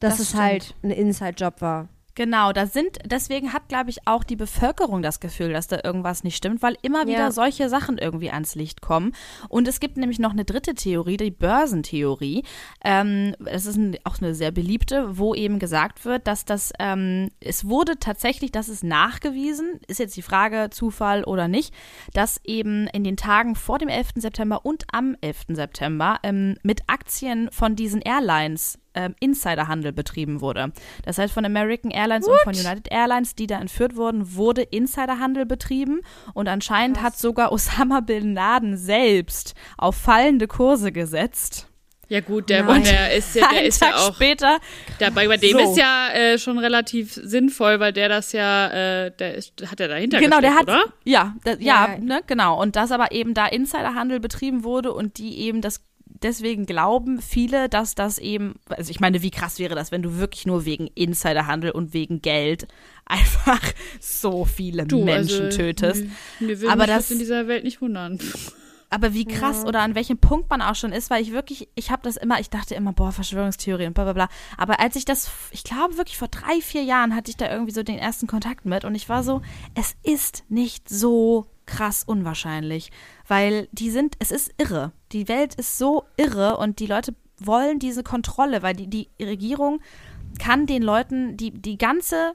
dass Das es stimmt. halt ein Inside-Job war. Genau, da sind, deswegen hat, glaube ich, auch die Bevölkerung das Gefühl, dass da irgendwas nicht stimmt, weil immer wieder Ja. solche Sachen irgendwie ans Licht kommen. Und es gibt nämlich noch eine dritte Theorie, die Börsentheorie. Ähm, das ist ein, auch eine sehr beliebte, wo eben gesagt wird, dass das, ähm, es wurde tatsächlich, das ist nachgewiesen, ist jetzt die Frage, Zufall oder nicht, dass eben in den Tagen vor dem 11. September und am 11. September ähm, mit Aktien von diesen Airlines ähm, Insiderhandel betrieben wurde. Das heißt, von American Airlines und von United Airlines, die da entführt wurden, wurde Insiderhandel betrieben und anscheinend hat sogar Osama Bin Laden selbst auf fallende Kurse gesetzt. Ja gut, der, Nein. der ist ja, der Einen ist Tag ja auch, später. der, bei, bei dem So. ist ja äh, schon relativ sinnvoll, weil der das ja, äh, der ist, hat er dahinter Genau, der hat oder? ja, da, ja, Ja. ne, genau und dass aber eben da Insiderhandel betrieben wurde und die eben das deswegen glauben viele, dass das eben, also ich meine, wie krass wäre das, wenn du wirklich nur wegen Insiderhandel und wegen Geld einfach so viele Du, Menschen also, tötest. Mir, mir Aber das- in dieser Welt nicht wundern. Aber wie krass oder an welchem Punkt man auch schon ist, weil ich wirklich, ich habe das immer, ich dachte immer, boah, Verschwörungstheorien, bla bla bla. Aber als ich das, ich glaube wirklich vor drei, vier Jahren hatte ich da irgendwie so den ersten Kontakt mit und ich war so, es ist nicht so krass unwahrscheinlich, weil die sind, es ist irre. Die Welt ist so irre und die Leute wollen diese Kontrolle, weil die, die Regierung kann den Leuten die, die ganze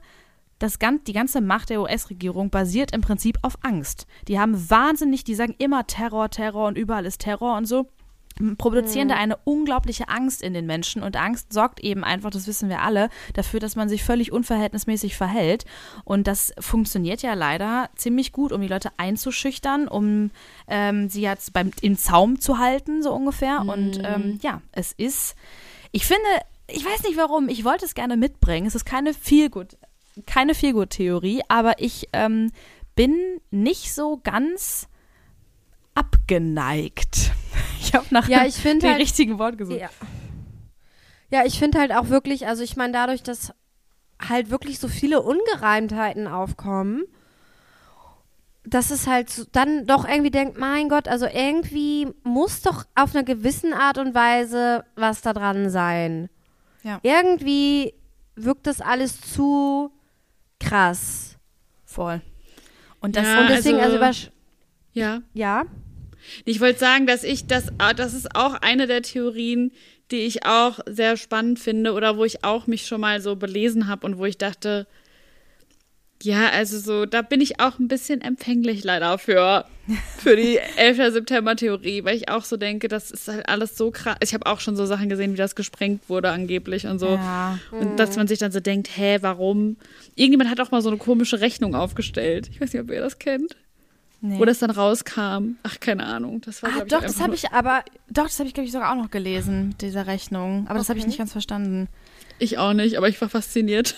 das gan die ganze Macht der US-Regierung basiert im Prinzip auf Angst. Die haben wahnsinnig, die sagen immer Terror, Terror und überall ist Terror und so. Produzieren da eine unglaubliche Angst in den Menschen und Angst sorgt eben einfach, das wissen wir alle, dafür, dass man sich völlig unverhältnismäßig verhält. Und das funktioniert ja leider ziemlich gut, um die Leute einzuschüchtern, um ähm, sie jetzt beim im Zaum zu halten, so ungefähr. Und ähm, ja, es ist, ich finde, ich weiß nicht warum, ich wollte es gerne mitbringen. Es ist keine gut keine Feelgood-Theorie, aber ich ähm, bin nicht so ganz abgeneigt. Ich habe nach Ja, ich finde dem halt- richtigen Wort gesucht. Ja. Ja, ich finde halt auch wirklich, also ich meine, dadurch, dass halt wirklich so viele Ungereimtheiten aufkommen, dass es halt so, dann doch irgendwie denkt, mein Gott, also irgendwie muss doch auf einer gewissen Art und Weise was da dran sein. Ja. Irgendwie wirkt das alles zu krass. Voll. Und das Ja, und deswegen, also, also- über, Ja. ja, Ich wollte sagen, dass ich das, ah, das ist auch eine der Theorien, die ich auch sehr spannend finde oder wo ich auch mich schon mal so belesen habe und wo ich dachte, ja, also so, da bin ich auch ein bisschen empfänglich leider für. für die 11. September-Theorie, weil ich auch so denke, das ist halt alles so krass. Ich habe auch schon so Sachen gesehen, wie das gesprengt wurde angeblich und so. Ja. Und dass man sich dann so denkt, hä, warum? Irgendjemand hat auch mal so eine komische Rechnung aufgestellt. Ich weiß nicht, ob ihr das kennt. Nee. Wo das dann rauskam. Ach, keine Ahnung. Das war, ah, doch, das habe ich aber, doch, das habe ich, glaube ich, sogar auch noch gelesen, mit dieser Rechnung. Aber das habe ich nicht ganz verstanden. Ich auch nicht, aber ich war fasziniert.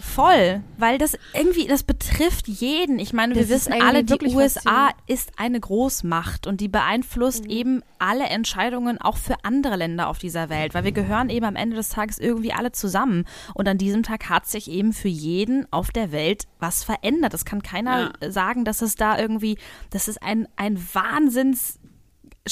Voll, weil das irgendwie, das betrifft jeden. Ich meine, wir Das ist wissen alle, die USA ist eine Großmacht und die beeinflusst Mhm. eben alle Entscheidungen auch für andere Länder auf dieser Welt, weil wir gehören eben am Ende des Tages irgendwie alle zusammen. Und an diesem Tag hat sich eben für jeden auf der Welt was verändert. Das kann keiner sagen, dass es da irgendwie, das ist ein, ein Wahnsinns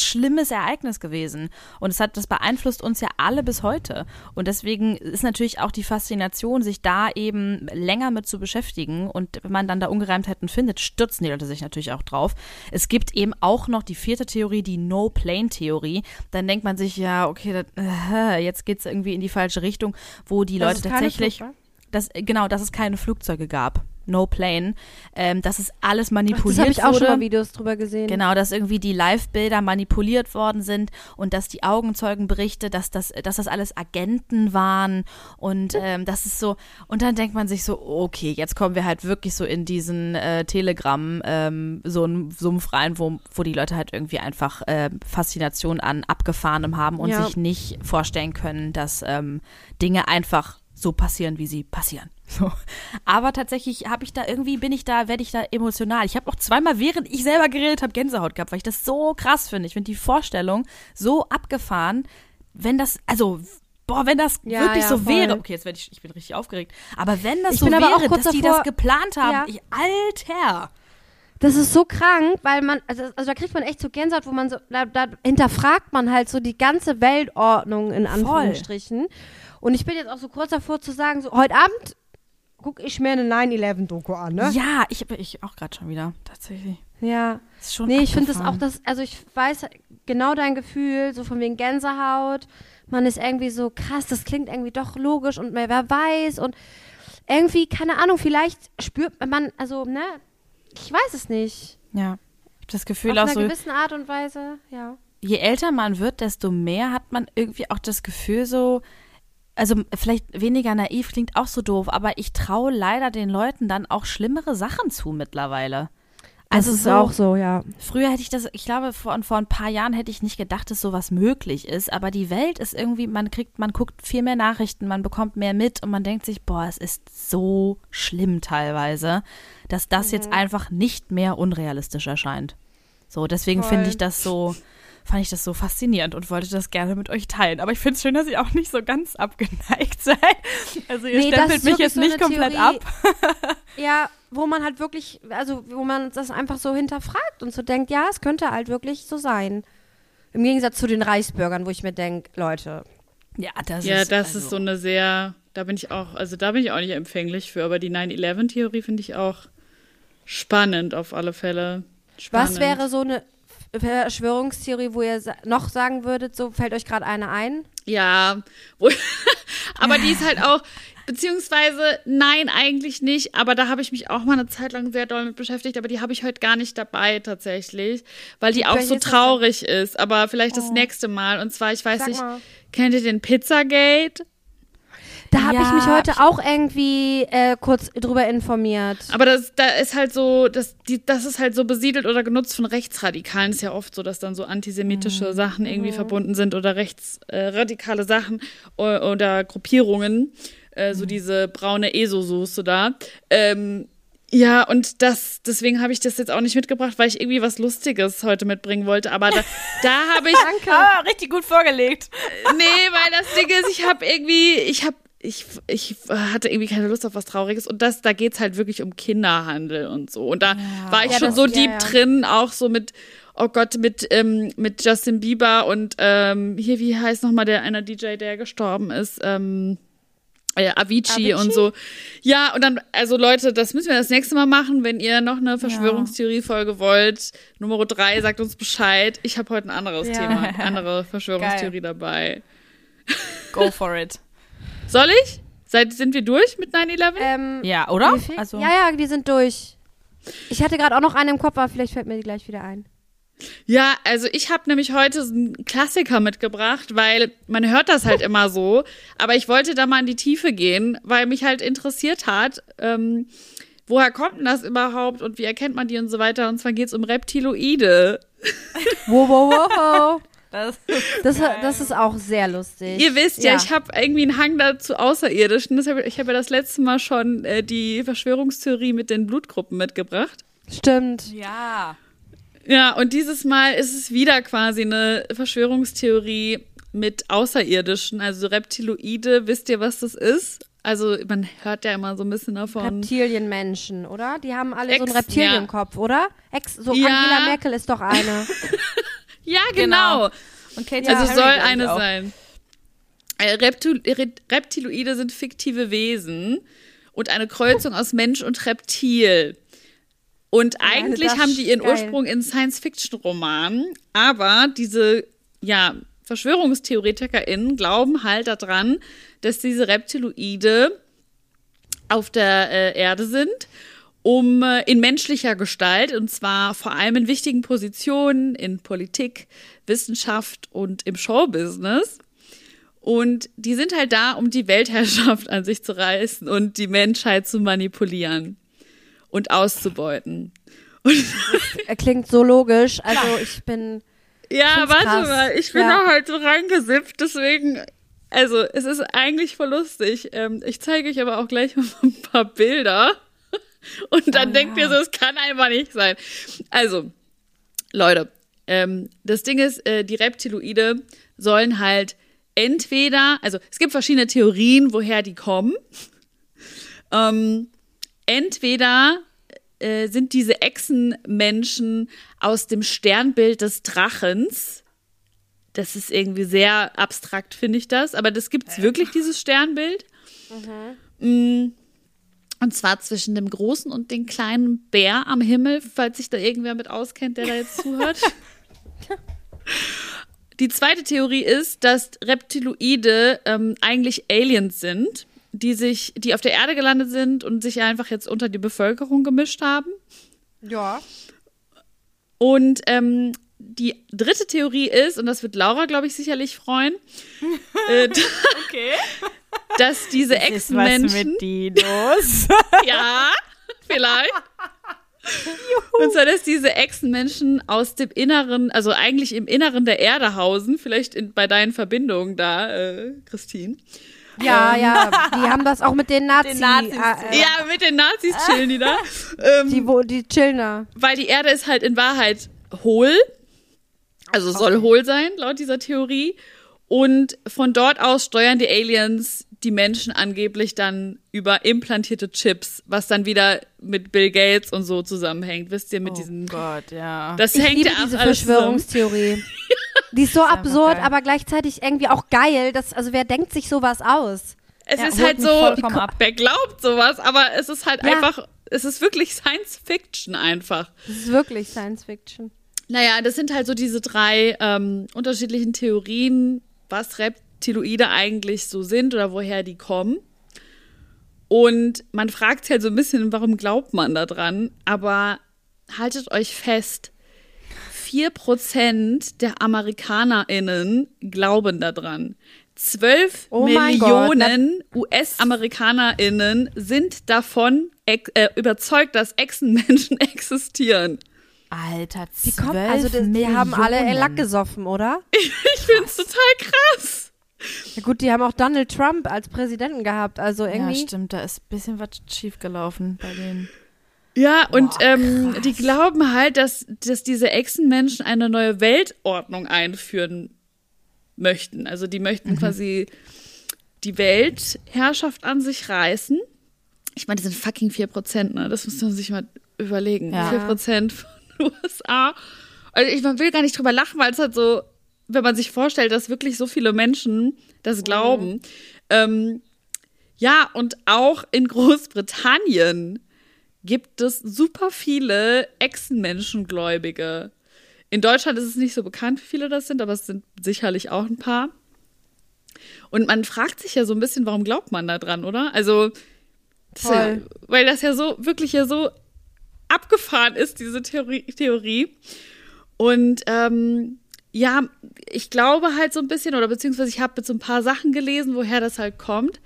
schlimmes Ereignis gewesen. Und es hat, das beeinflusst uns ja alle bis heute. Und deswegen ist natürlich auch die Faszination, sich da eben länger mit zu beschäftigen. Und wenn man dann da Ungereimtheiten findet, stürzen die Leute sich natürlich auch drauf. Es gibt eben auch noch die vierte Theorie, die No-Plane-Theorie. Dann denkt man sich, ja, okay, das, äh, jetzt geht es irgendwie in die falsche Richtung, wo die Das Leute tatsächlich dass, genau, dass es keine Flugzeuge gab. No plane. Ähm, dass es alles Ach, manipuliert das habe ich auch wurde. schon mal Videos drüber gesehen. Genau, dass irgendwie die Live-Bilder manipuliert worden sind und dass die Augenzeugenberichte, dass das, dass das alles Agenten waren und ähm, das ist so, und dann denkt man sich so, okay, jetzt kommen wir halt wirklich so in diesen äh, Telegram, ähm, so einen Sumpf rein, wo, wo die Leute halt irgendwie einfach äh, Faszination an Abgefahrenem haben und Ja. sich nicht vorstellen können, dass ähm, Dinge einfach so passieren, wie sie passieren. So. Aber tatsächlich habe ich da irgendwie, bin ich da, werde ich da emotional. Ich habe auch zweimal, während ich selber geredet habe, Gänsehaut gehabt, weil ich das so krass finde. Ich finde die Vorstellung so abgefahren, wenn das, also, boah, wenn das Ja, wirklich ja, so voll. wäre. Okay, jetzt werde ich, ich bin richtig aufgeregt. Aber wenn das Ich so bin aber auch wäre, kurz dass die davor- das geplant haben, Ja. ich, Alter. Das ist so krank, weil man, also, also da kriegt man echt so Gänsehaut, wo man so, da, da hinterfragt man halt so die ganze Weltordnung in Anführungsstrichen. Und ich bin jetzt auch so kurz davor zu sagen, so heute Abend gucke ich mir eine 9-11-Doku an, ne? Ja, ich, ich auch gerade schon wieder, tatsächlich. Ja. Ist schon Nee, ich finde das auch, das, also ich weiß genau dein Gefühl, so von wegen Gänsehaut. Man ist irgendwie so krass, das klingt irgendwie doch logisch und wer weiß und irgendwie, keine Ahnung, vielleicht spürt man, also, ne, ich weiß es nicht. Ja. Ich habe das Gefühl Auf auch einer so, gewissen Art und Weise, ja. je älter man wird, desto mehr hat man irgendwie auch das Gefühl so, also vielleicht weniger naiv klingt auch so doof, aber ich traue leider den Leuten dann auch schlimmere Sachen zu mittlerweile. Also das ist so, auch so, ja. Früher hätte ich das, ich glaube, vor, vor ein paar Jahren hätte ich nicht gedacht, dass sowas möglich ist, aber die Welt ist irgendwie, man kriegt, man guckt viel mehr Nachrichten, man bekommt mehr mit und man denkt sich, boah, es ist so schlimm teilweise, dass das jetzt einfach nicht mehr unrealistisch erscheint. So, deswegen finde ich das so, fand ich das so faszinierend und wollte das gerne mit euch teilen. Aber ich finde es schön, dass ihr auch nicht so ganz abgeneigt seid. Also ihr Nee, stempelt mich jetzt so nicht komplett Theorie, ab. Ja, wo man halt wirklich, also wo man das einfach so hinterfragt und so denkt, ja, es könnte halt wirklich so sein. Im Gegensatz zu den Reichsbürgern, wo ich mir denke, Leute, Ja, das Ja, ist, das also, ist so eine sehr, da bin ich auch, also da bin ich auch nicht empfänglich für, aber die 9-11-Theorie finde ich auch spannend auf alle Fälle. Spannend. was wäre so eine Verschwörungstheorie, wo ihr noch sagen würdet, so fällt euch gerade eine ein? Ja, aber die ist halt auch, beziehungsweise nein, eigentlich nicht, aber da habe ich mich auch mal eine Zeit lang sehr doll mit beschäftigt, aber die habe ich heute gar nicht dabei tatsächlich, weil die auch Welche so ist traurig ist, aber vielleicht das nächste Mal und zwar, ich weiß Sag nicht, mal. kennt ihr den Pizzagate? Da habe ich Ja, mich heute auch irgendwie äh, kurz drüber informiert. Aber das, da ist halt so, das, die, das ist halt so besiedelt oder genutzt von Rechtsradikalen. Ist ja oft so, dass dann so antisemitische Sachen irgendwie verbunden sind oder rechtsradikale äh, Sachen oder, oder Gruppierungen. Äh, so diese braune ESO-Soße da. Ähm, ja, und das, deswegen habe ich das jetzt auch nicht mitgebracht, weil ich irgendwie was Lustiges heute mitbringen wollte. Aber da, da habe ich, Ah, richtig gut vorgelegt. nee, weil das Ding ist, ich habe irgendwie, ich habe ich, ich hatte irgendwie keine Lust auf was Trauriges und das, da geht's halt wirklich um Kinderhandel und so. Und da war ich Ja, schon das- so ja, deep ja. drin, auch so mit, oh Gott, mit, ähm, mit Justin Bieber und ähm, hier, wie heißt nochmal der einer DJ, der gestorben ist? Ähm, äh, Avicii, Avicii? und so. Ja, und dann, also Leute, das müssen wir das nächste Mal machen, wenn ihr noch eine Verschwörungstheorie-Folge wollt. Nummer drei, sagt uns Bescheid. Ich habe heute ein anderes Ja. Thema, eine andere Verschwörungstheorie dabei. Go for it. Soll ich? Seid, sind wir durch mit 9-11? Ähm, Ja, oder? Also, ja, ja, wir sind durch. Ich hatte gerade auch noch einen im Kopf, aber vielleicht fällt mir die gleich wieder ein. Ja, also ich habe nämlich heute so einen Klassiker mitgebracht, weil man hört das halt immer so. Aber ich wollte da mal in die Tiefe gehen, weil mich halt interessiert hat, ähm, woher kommt denn das überhaupt und wie erkennt man die und so weiter. Und zwar geht's um Reptiloide. Wow, wow, wow. Das, Das, das ist auch sehr lustig. Ihr wisst ja, ich habe irgendwie einen Hang dazu Außerirdischen. Das hab, ich habe ja das letzte Mal schon äh, die Verschwörungstheorie mit den Blutgruppen mitgebracht. Stimmt. ja. Ja, und dieses Mal ist es wieder quasi eine Verschwörungstheorie mit Außerirdischen, also Reptiloide. Wisst ihr, was das ist? Also man hört ja immer so ein bisschen davon. Reptilienmenschen, oder? Die haben alle so Ex- einen Reptilienkopf, oder? Ex so Ja. Angela Merkel ist doch eine. Ja, genau. Genau. Und Katy Also Perry, soll eine auch. sein. Äh, Reptil Re Reptiloide sind fiktive Wesen und eine Kreuzung aus Mensch und Reptil. Und eigentlich das haben die ihren geil. Ursprung in Science-Fiction-Romanen, aber diese, ja, VerschwörungstheoretikerInnen glauben halt daran, dass diese Reptiloide auf der äh, Erde sind, um äh, in menschlicher Gestalt, und zwar vor allem in wichtigen Positionen in Politik, Wissenschaft und im Showbusiness. Und die sind halt da, um die Weltherrschaft an sich zu reißen und die Menschheit zu manipulieren und auszubeuten. Er klingt so logisch. Also ich bin. Ja, warte krass. mal, ich bin Ja. da halt so reingesippt, deswegen, also es ist eigentlich voll lustig. Ähm, ich zeige euch aber auch gleich mal ein paar Bilder und dann Oh, denkt ja. ihr so, es kann einfach nicht sein. Also, Leute, ähm, das Ding ist, äh, die Reptiloide sollen halt entweder, also es gibt verschiedene Theorien, woher die kommen. Ähm, entweder äh, sind diese Echsenmenschen aus dem Sternbild des Drachens. Das ist irgendwie sehr abstrakt, finde ich das. Aber das gibt's wirklich, dieses Sternbild. Mm, Und zwar zwischen dem großen und dem kleinen Bär am Himmel, falls sich da irgendwer mit auskennt, der da jetzt zuhört. Die zweite Theorie ist, dass Reptiloide ähm, eigentlich Aliens sind, die sich, die auf der Erde gelandet sind und sich einfach jetzt unter die Bevölkerung gemischt haben. Ja. Und ähm, die dritte Theorie ist, und das wird Laura, glaube ich, sicherlich freuen, äh, Okay. Dass diese Echsenmenschen. mit Dinos? Ja, vielleicht. Und zwar, dass diese Echsenmenschen aus dem Inneren, also eigentlich im Inneren der Erde hausen, vielleicht in, bei deinen Verbindungen da, äh, Christine. Ja, ja. Die haben das auch mit den Nazis. Den Nazis, äh, äh, Ja, mit den Nazis chillen die da. Ähm, Die, wo, die chillen da. weil die Erde ist halt in Wahrheit hohl. Also soll hohl sein, laut dieser Theorie. Und von dort aus steuern die Aliens die Menschen angeblich dann über implantierte Chips, was dann wieder mit Bill Gates und so zusammenhängt. Wisst ihr, mit diesen. Gott, ja. Das Ich hängt liebe ja auch diese. Verschwörungstheorie. Die ist so einfach absurd, geil. aber gleichzeitig irgendwie auch geil. Das, also wer denkt sich sowas aus? Es Ja, ist halt so, ab. wer glaubt sowas, aber es ist halt Ja. einfach, es ist wirklich Science Fiction einfach. Das ist wirklich Science Fiction. Naja, das sind halt so diese drei ähm, unterschiedlichen Theorien, was Reptiloide eigentlich so sind oder woher die kommen. Und man fragt sich halt so ein bisschen, warum glaubt man da dran? Aber haltet euch fest, 4% der AmerikanerInnen glauben daran. 12 Oh Millionen US-AmerikanerInnen sind davon äh, überzeugt, dass Echsenmenschen existieren. Alter, Die, zwölf kommen, also die, die haben alle. Lack gesoffen, oder? Ich find's total krass. Ja gut, die haben auch Donald Trump als Präsidenten gehabt. Also Ja, irgendwie. stimmt, da ist ein bisschen was schief gelaufen bei denen. Ja, und ähm, die glauben halt, dass, dass diese Echsenmenschen eine neue Weltordnung einführen möchten. Also die möchten quasi die Weltherrschaft an sich reißen. Ich meine, das sind fucking 4%, ne? Das muss man sich mal überlegen. Ja. 4% von USA. Also ich, man will gar nicht drüber lachen, weil es halt so, wenn man sich vorstellt, dass wirklich so viele Menschen das glauben. Ähm, ja, und auch in Großbritannien gibt es super viele Echsenmenschengläubige. In Deutschland ist es nicht so bekannt, wie viele das sind, aber es sind sicherlich auch ein paar. Und man fragt sich ja so ein bisschen, warum glaubt man da dran, oder? Also, das ja, weil das ja so, wirklich ja so abgefahren ist, diese Theorie. Theorie. Und ähm, ja, ich glaube halt so ein bisschen, oder beziehungsweise ich habe jetzt so ein paar Sachen gelesen, woher das halt kommt.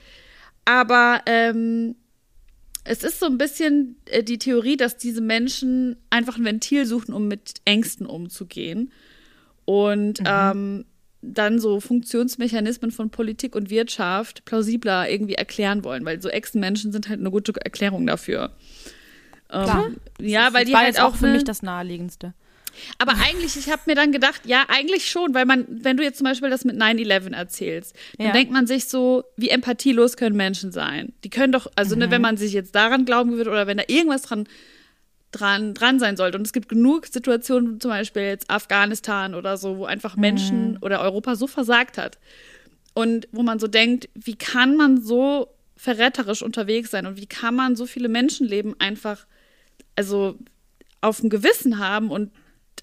Aber ähm, es ist so ein bisschen äh, die Theorie, dass diese Menschen einfach ein Ventil suchen, um mit Ängsten umzugehen. Und mhm. ähm, dann so Funktionsmechanismen von Politik und Wirtschaft plausibler irgendwie erklären wollen, weil so Echsenmenschen sind halt eine gute Erklärung dafür. Ähm, ja, weil die halt auch für mich das naheliegendste. Aber eigentlich, ich habe mir dann gedacht, ja, eigentlich schon, weil man, wenn du jetzt zum Beispiel das mit 9-11 erzählst, dann ja. denkt man sich so, wie empathielos können Menschen sein? Die können doch, also mhm. ne, wenn man sich jetzt daran glauben würde oder wenn da irgendwas dran, dran, dran sein sollte. Und es gibt genug Situationen, zum Beispiel jetzt Afghanistan oder so, wo einfach Menschen mhm. oder Europa so versagt hat. Und wo man so denkt, wie kann man so verräterisch unterwegs sein und wie kann man so viele Menschenleben einfach, also auf dem Gewissen haben und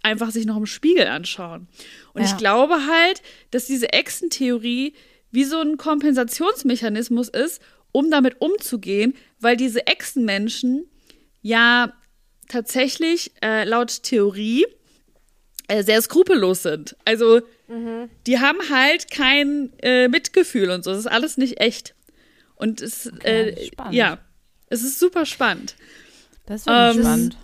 einfach sich noch im Spiegel anschauen. Und ja. ich glaube halt, dass diese Echsentheorie wie so ein Kompensationsmechanismus ist, um damit umzugehen, weil diese Echsenmenschen ja tatsächlich äh, laut Theorie äh, sehr skrupellos sind. Also mhm. die haben halt kein äh, Mitgefühl und so. Das ist alles nicht echt. Und es, okay, äh, ja, es ist super spannend. Das ist ähm, spannend.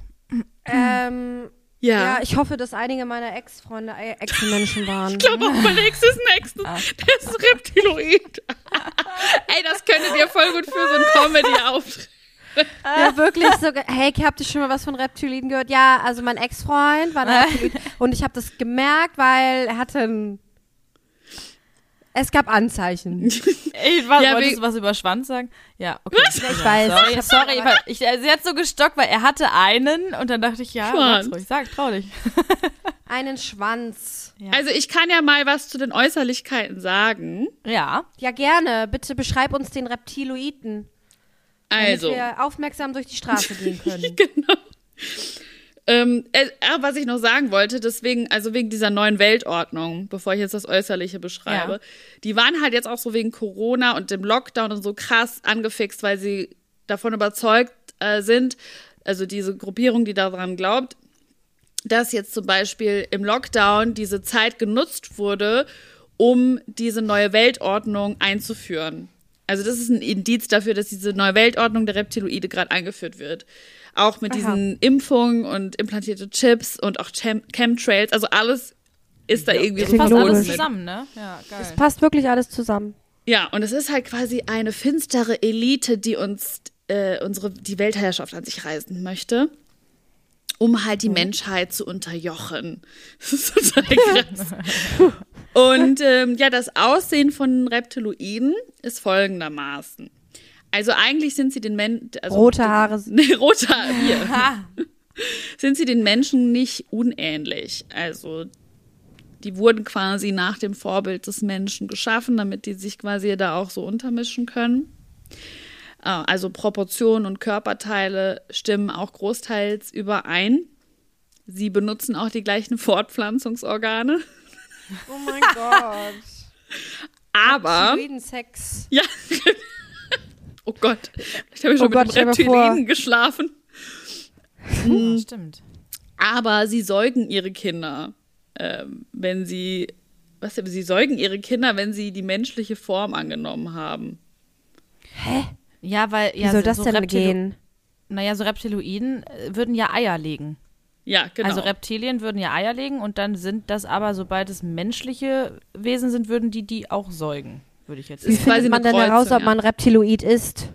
Ähm, ja. ja, ich hoffe, dass einige meiner Ex-Freunde äh, Ex-Menschen waren. Ich glaube auch, mein Ex ist ein Ex. Ah. Der ist Reptiloid. Ey, das könnte dir voll gut für so ein Comedy-Auftritt. Ja, wirklich so. Hey, habt ihr schon mal was von Reptiliden gehört? Ja, also mein Ex-Freund war ein Reptilid. und ich habe das gemerkt, weil er hatte ein es gab Anzeichen. Ich war, ja, wolltest du was über Schwanz sagen? Ja, okay. Was? Ich weiß. Sorry, sorry weil ich, sie hat so gestockt, weil er hatte einen und dann dachte ich, ja, Schwanz. ruhig, sag, trau dich. einen Schwanz. Ja. Also ich kann ja mal was zu den Äußerlichkeiten sagen. Ja. Ja, gerne. Bitte beschreib uns den Reptiloiden. Also. Damit wir aufmerksam durch die Straße gehen können. genau. Ähm, äh, was ich noch sagen wollte, deswegen, also wegen dieser neuen Weltordnung, bevor ich jetzt das Äußerliche beschreibe, ja. die waren halt jetzt auch so wegen Corona und dem Lockdown und so krass angefixt, weil sie davon überzeugt äh, sind, also diese Gruppierung, die daran glaubt, dass jetzt zum Beispiel im Lockdown diese Zeit genutzt wurde, um diese neue Weltordnung einzuführen. Also das ist ein Indiz dafür, dass diese neue Weltordnung der Reptiloide gerade eingeführt wird. Auch mit Aha. diesen Impfungen und implantierte Chips und auch Chem Chemtrails. Also alles ist da ja, irgendwie so passt alles zusammen, ne? Ja, geil. Es passt wirklich alles zusammen. Ja, und es ist halt quasi eine finstere Elite, die uns äh, unsere die Weltherrschaft an sich reißen möchte, um halt die mhm. Menschheit zu unterjochen. Das ist total krass. und ähm, ja, das Aussehen von Reptiloiden ist folgendermaßen. Also eigentlich sind sie den Menschen. Also rote Haare. Nee, rote Haare. sind sie den Menschen nicht unähnlich. Also die wurden quasi nach dem Vorbild des Menschen geschaffen, damit die sich quasi da auch so untermischen können. Ah, also Proportionen und Körperteile stimmen auch großteils überein. Sie benutzen auch die gleichen Fortpflanzungsorgane. Oh mein Gott. Aber. Sex. Ja. Oh Gott, vielleicht habe ich schon oh mit einem Reptilien geschlafen. Hm. Stimmt. Aber sie säugen ihre Kinder, ähm, wenn sie, was, sie säugen ihre Kinder, wenn sie die menschliche Form angenommen haben. Hä? Ja, weil, ja, Wie soll das so denn Reptilo gehen? Naja, so Reptiloiden äh, würden ja Eier legen. Ja, genau. Also Reptilien würden ja Eier legen und dann sind das aber, sobald es menschliche Wesen sind, würden die die auch säugen würde ich jetzt Wie findet man denn heraus, ob man Reptiloid ist?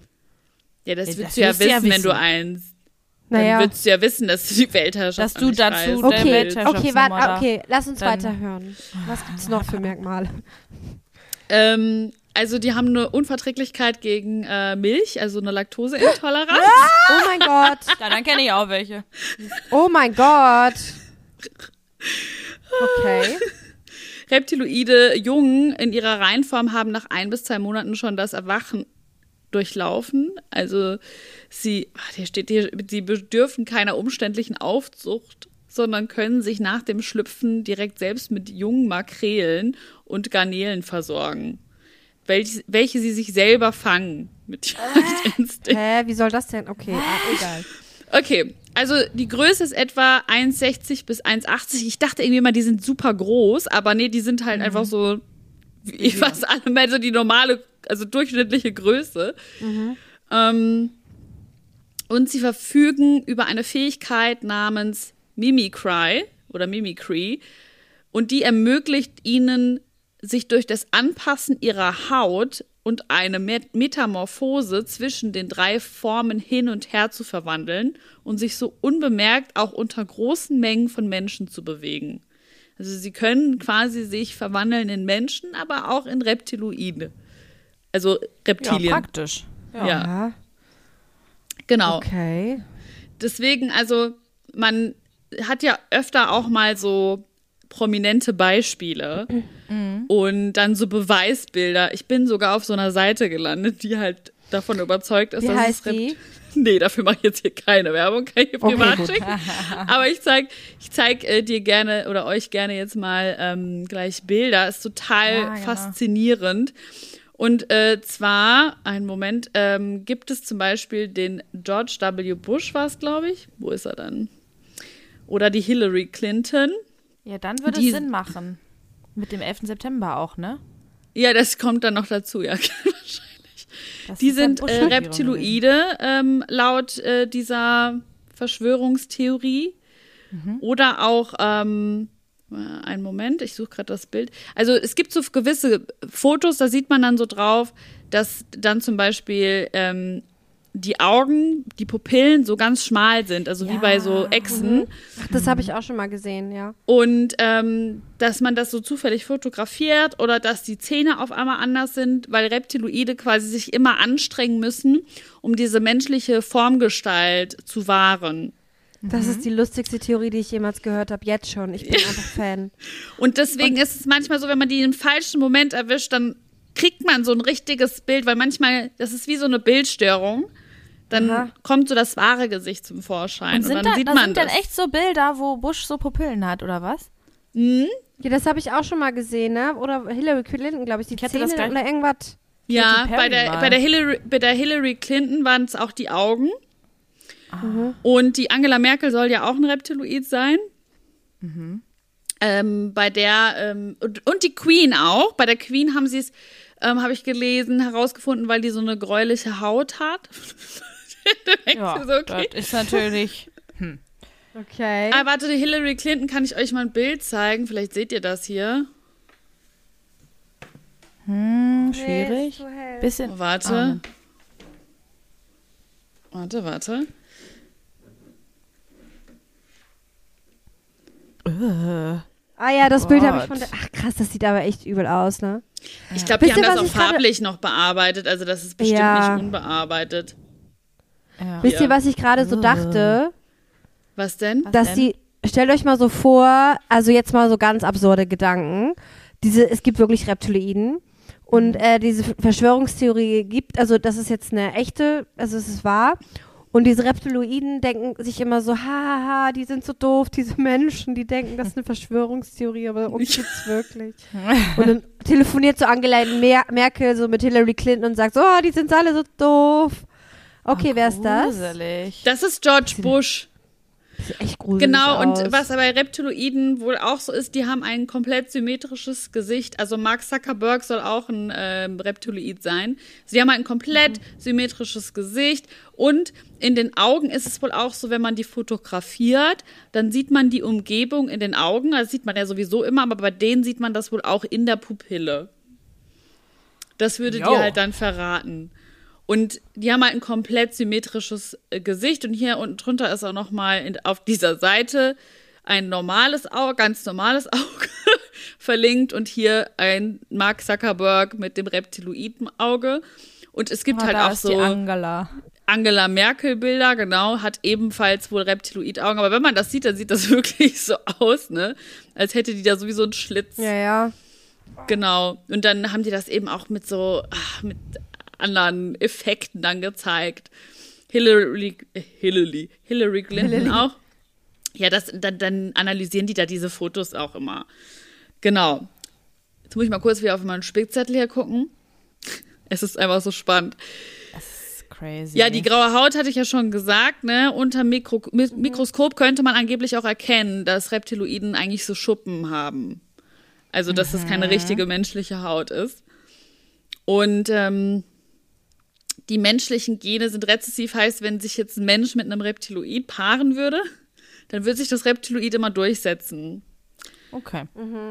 Ja, das, ja, willst du ja wissen, ja wissen, wenn du eins. Naja. Dann würdest du ja wissen, dass du die Weltherrschaft Dass du dazu okay, okay, warte, okay, lass uns weiterhören. Was gibt's noch für Merkmale? Ähm, also die haben eine Unverträglichkeit gegen äh, Milch, also eine Laktoseintoleranz. oh mein Gott. Ja, dann kenne ich auch welche. Oh mein Gott. Okay. Reptiloide Jungen in ihrer Reihenform haben nach ein bis zwei Monaten schon das Erwachen durchlaufen. Also sie, hier steht hier, sie bedürfen keiner umständlichen Aufzucht, sondern können sich nach dem Schlüpfen direkt selbst mit jungen Makrelen und Garnelen versorgen, welche, welche sie sich selber fangen mit Jagdinstinkt. Hä, wie soll das denn? Okay, ah, egal. Okay, also die Größe ist etwa 1,60 bis 1,80. Ich dachte irgendwie mal, die sind super groß, aber nee, die sind halt einfach so, wie fast alle mehr so die normale, also durchschnittliche Größe. Ähm, und sie verfügen über eine Fähigkeit namens Mimicry oder Mimicry. Und die ermöglicht ihnen, sich durch das Anpassen ihrer Haut und eine Met Metamorphose zwischen den drei Formen hin und her zu verwandeln und sich so unbemerkt auch unter großen Mengen von Menschen zu bewegen. Also sie können quasi sich verwandeln in Menschen, aber auch in Reptiloide. Also Ja, Reptilien. praktisch. Ja, Ja, genau. okay. Deswegen, also man hat ja öfter auch mal so prominente Beispiele und dann so Beweisbilder. Ich bin sogar auf so einer Seite gelandet, die halt davon überzeugt ist, Wie dass heißt es die? Nee, dafür mache ich jetzt hier keine Werbung, kann ich hier Okay, privat gut. schicken. Aber ich zeig, ich zeig äh, dir gerne oder euch gerne jetzt mal ähm, gleich Bilder. Ist total Ja, genau. faszinierend. Und äh, zwar, einen Moment, ähm, gibt es zum Beispiel den George W. Bush, war es, glaube ich. Wo ist er dann? Oder die Hillary Clinton. Ja, dann würde es Sinn machen. Mit dem 11. September auch, ne? Ja, das kommt dann noch dazu, ja, wahrscheinlich. Das Die sind äh. Reptiloide, ähm, laut äh, dieser Verschwörungstheorie. Mhm. Oder auch, ähm, äh, einen Moment, ich suche gerade das Bild. Also es gibt so gewisse Fotos, da sieht man dann so drauf, dass dann zum Beispiel ähm, die Augen, die Pupillen so ganz schmal sind, also wie bei so Echsen. Ach, das habe ich auch schon mal gesehen, ja. Und ähm, dass man das so zufällig fotografiert oder dass die Zähne auf einmal anders sind, weil Reptiloide quasi sich immer anstrengen müssen, um diese menschliche Formgestalt zu wahren. Das ist die lustigste Theorie, die ich jemals gehört habe. Jetzt schon. Ich bin einfach Fan. Und deswegen ist es manchmal so, wenn man die im falschen Moment erwischt, dann kriegt man so ein richtiges Bild, weil manchmal, das ist wie so eine Bildstörung. Dann Aha. kommt so das wahre Gesicht zum Vorschein. Und Und, sind dann da, sieht da man sind das. dann echt so Bilder, wo Bush so Pupillen hat, oder was? Ja, das habe ich auch schon mal gesehen, ne? Oder Hillary Clinton, glaube ich, die Ich Zähne das oder irgendwas. ja, bei der, bei, der Hillary, bei der Hillary Clinton waren es auch die Augen. Und die Angela Merkel soll ja auch ein Reptiloid sein. Ähm, bei der, ähm, und, und die Queen auch. Bei der Queen haben sie es, ähm, habe ich gelesen, herausgefunden, weil die so eine gräuliche Haut hat. Ja, so, okay. das ist natürlich. Okay. Ah, warte, die Hillary Clinton kann ich euch mal ein Bild zeigen. Vielleicht seht ihr das hier. Hm, ist schwierig. Bisschen. Oh, warte. Amen. Warte, warte. Äh, Ah ja, das Bild habe ich Gott. von der. Ach krass, das sieht aber echt übel aus, ne? Ich glaube, die haben das auch farblich noch bearbeitet. Also das ist bestimmt Ja. nicht unbearbeitet. Ja. Wisst ihr, was ich gerade so dachte? Was denn? Was dass denn? die, stellt euch mal so vor, also jetzt mal so ganz absurde Gedanken. Diese, es gibt wirklich Reptiloiden. Und äh, diese Verschwörungstheorie gibt, also das ist jetzt eine echte, also es ist wahr. Und diese Reptiloiden denken sich immer so, haha, die sind so doof, diese Menschen, die denken, das ist eine Verschwörungstheorie, aber uns gibt's wirklich. Und dann telefoniert so Angela Mer Merkel so mit Hillary Clinton und sagt so, oh, die sind alle so doof. Okay, wer ist das? Das ist George Bush. Sieht echt gruselig Genau, aus. und was bei Reptiloiden wohl auch so ist, die haben ein komplett symmetrisches Gesicht. Also Mark Zuckerberg soll auch ein ähm, Reptiloid sein. Sie haben ein komplett symmetrisches Gesicht und in den Augen ist es wohl auch so, wenn man die fotografiert, dann sieht man die Umgebung in den Augen. Das sieht man ja sowieso immer, aber bei denen sieht man das wohl auch in der Pupille. Das würde Jo. dir halt dann verraten. Und die haben halt ein komplett symmetrisches äh, Gesicht und hier unten drunter ist auch noch mal in, auf dieser Seite ein normales Auge, ganz normales Auge verlinkt und hier ein Mark Zuckerberg mit dem Reptiloiden-Auge. Und es gibt Ah, halt auch so Angela. Angela Merkel Bilder, genau, hat ebenfalls wohl Reptiloid-Augen. Aber wenn man das sieht, dann sieht das wirklich so aus, ne? Als hätte die da sowieso einen Schlitz. Ja, ja. Genau. Und dann haben die das eben auch mit so, ach, mit anderen Effekten dann gezeigt. Hillary, Hillary, Hillary Clinton auch. Ja, das, dann, dann analysieren die da diese Fotos auch immer. Genau. Jetzt muss ich mal kurz wieder auf meinen Spickzettel hier gucken. Es ist einfach so spannend. Crazy. Ja, die graue Haut hatte ich ja schon gesagt, ne? Unter Mikro Mi Mikroskop könnte man angeblich auch erkennen, dass Reptiloiden eigentlich so Schuppen haben. Also, dass das keine richtige menschliche Haut ist. Und ähm, die menschlichen Gene sind rezessiv, heißt, wenn sich jetzt ein Mensch mit einem Reptiloid paaren würde, dann würde sich das Reptiloid immer durchsetzen. Okay.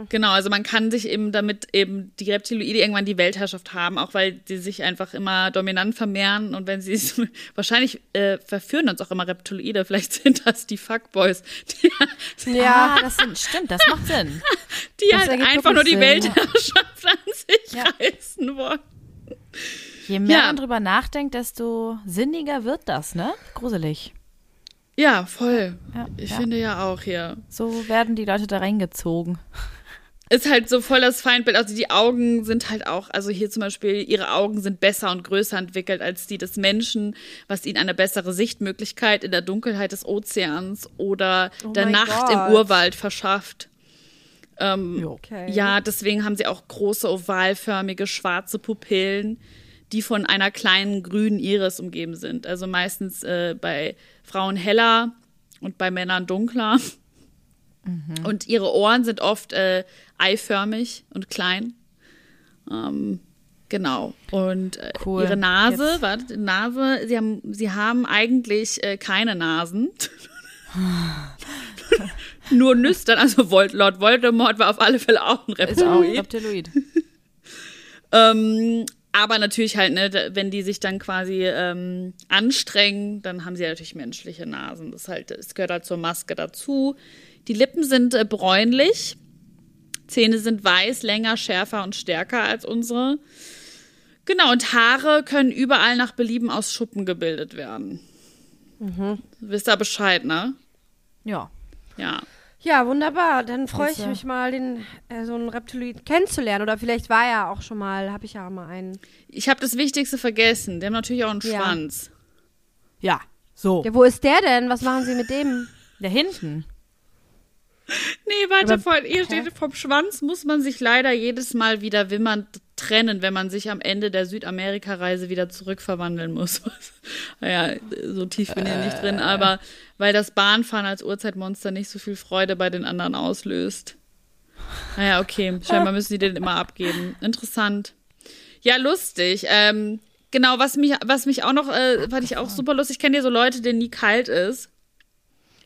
Genau, also man kann sich eben damit eben die Reptiloide irgendwann die Weltherrschaft haben, auch weil die sich einfach immer dominant vermehren und wenn sie es- wahrscheinlich äh, verführen uns auch immer Reptiloide, vielleicht sind das die Fuckboys, die, Ja, das sind, stimmt, das macht Sinn. die Das halt einfach nur die Sinn. Weltherrschaft an sich Ja. reißen wollen. Je mehr Ja. man drüber nachdenkt, desto sinniger wird das, ne? Gruselig. Ja, voll. Ja, Ich ja. finde ja auch hier. So werden die Leute da reingezogen. Ist halt so voll das Feindbild. Also die Augen sind halt auch, also hier zum Beispiel, ihre Augen sind besser und größer entwickelt als die des Menschen, was ihnen eine bessere Sichtmöglichkeit in der Dunkelheit des Ozeans oder Oh der Nacht Gott. im Urwald verschafft. Ähm. Okay. Ja, deswegen haben sie auch große, ovalförmige, schwarze Pupillen, die von einer kleinen grünen Iris umgeben sind. Also meistens äh, bei Frauen heller und bei Männern dunkler. Und ihre Ohren sind oft äh, eiförmig und klein. Ähm, genau. Und äh, Cool. ihre Nase, Jetzt- warte, Nase, sie haben, sie haben eigentlich äh, keine Nasen. Nur nüstern, also Vol Lord Voldemort war auf alle Fälle auch ein Ist auch Reptiloid. Reptiloid. Ähm, aber natürlich halt, ne, wenn die sich dann quasi ähm, anstrengen, dann haben sie natürlich menschliche Nasen. Das halt, das gehört halt zur Maske dazu. Die Lippen sind äh, bräunlich. Zähne sind weiß, länger, schärfer und stärker als unsere. Genau, und Haare können überall nach Belieben aus Schuppen gebildet werden. Wisst ihr Bescheid, ne? Ja. Ja. Ja, wunderbar. Dann freue ich mich mal, den, äh, so einen Reptiloid kennenzulernen. Oder vielleicht war ja auch schon mal, habe ich ja mal einen. Ich habe das Wichtigste vergessen. Die haben natürlich auch einen Ja. Schwanz. Ja, so. Ja, wo ist der denn? Was machen Sie mit dem? Da hinten. Nee, warte, Aber- von, hier steht, vom Schwanz muss man sich leider jedes Mal wieder wimmernd trennen, wenn man sich am Ende der Südamerika-Reise wieder zurückverwandeln muss. naja, so tief bin ich nicht drin, aber weil das Bahnfahren als Urzeitmonster nicht so viel Freude bei den anderen auslöst. Naja, okay, scheinbar müssen die den immer abgeben. Interessant. Ja, lustig. Ähm, genau, was mich, was mich auch noch, äh, fand ich auch super lustig. Ich kenne ja so Leute, denen nie kalt ist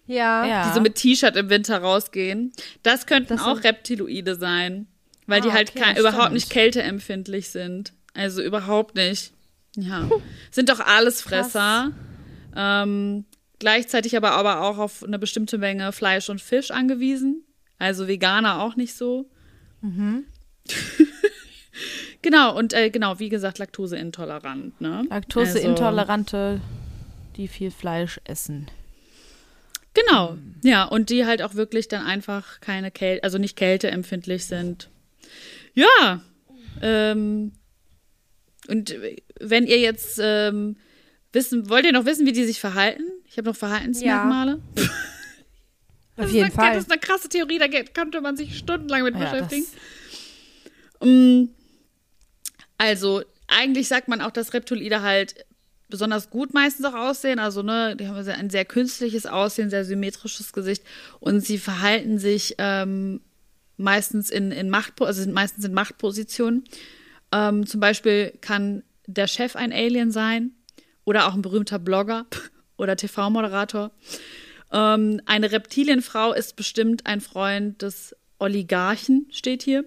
Ja. Ja. die so mit T-Shirt im Winter rausgehen. Das könnten Das auch sind- Reptiloide sein, weil die Ah, halt okay, überhaupt nicht kälteempfindlich sind. Also überhaupt nicht. Ja. Sind doch Allesfresser. Ähm, gleichzeitig aber, aber auch auf eine bestimmte Menge Fleisch und Fisch angewiesen. Also Veganer auch nicht so. Mhm. genau, und äh, genau, wie gesagt, laktoseintolerant. Ne? Laktoseintolerante, die viel Fleisch essen. Genau, ja, und die halt auch wirklich dann einfach keine Kälte, also nicht kälteempfindlich sind. Ja, ähm, und wenn ihr jetzt ähm, wissen, wollt ihr noch wissen, wie die sich verhalten? Ich habe noch Verhaltensmerkmale. Das Auf jeden eine, Fall. Das ist eine krasse Theorie, da könnte man sich stundenlang mit Ja, beschäftigen. das, Mm, Also, eigentlich sagt man auch, dass Reptiloide halt besonders gut meistens auch aussehen. Also, ne, die haben ein sehr künstliches Aussehen, sehr symmetrisches Gesicht und sie verhalten sich ähm, meistens in, in Macht, also sind meistens in Machtpositionen. Ähm, zum Beispiel kann der Chef ein Alien sein oder auch ein berühmter Blogger oder TV-Moderator. Ähm, eine Reptilienfrau ist bestimmt ein Freund des Oligarchen, steht hier.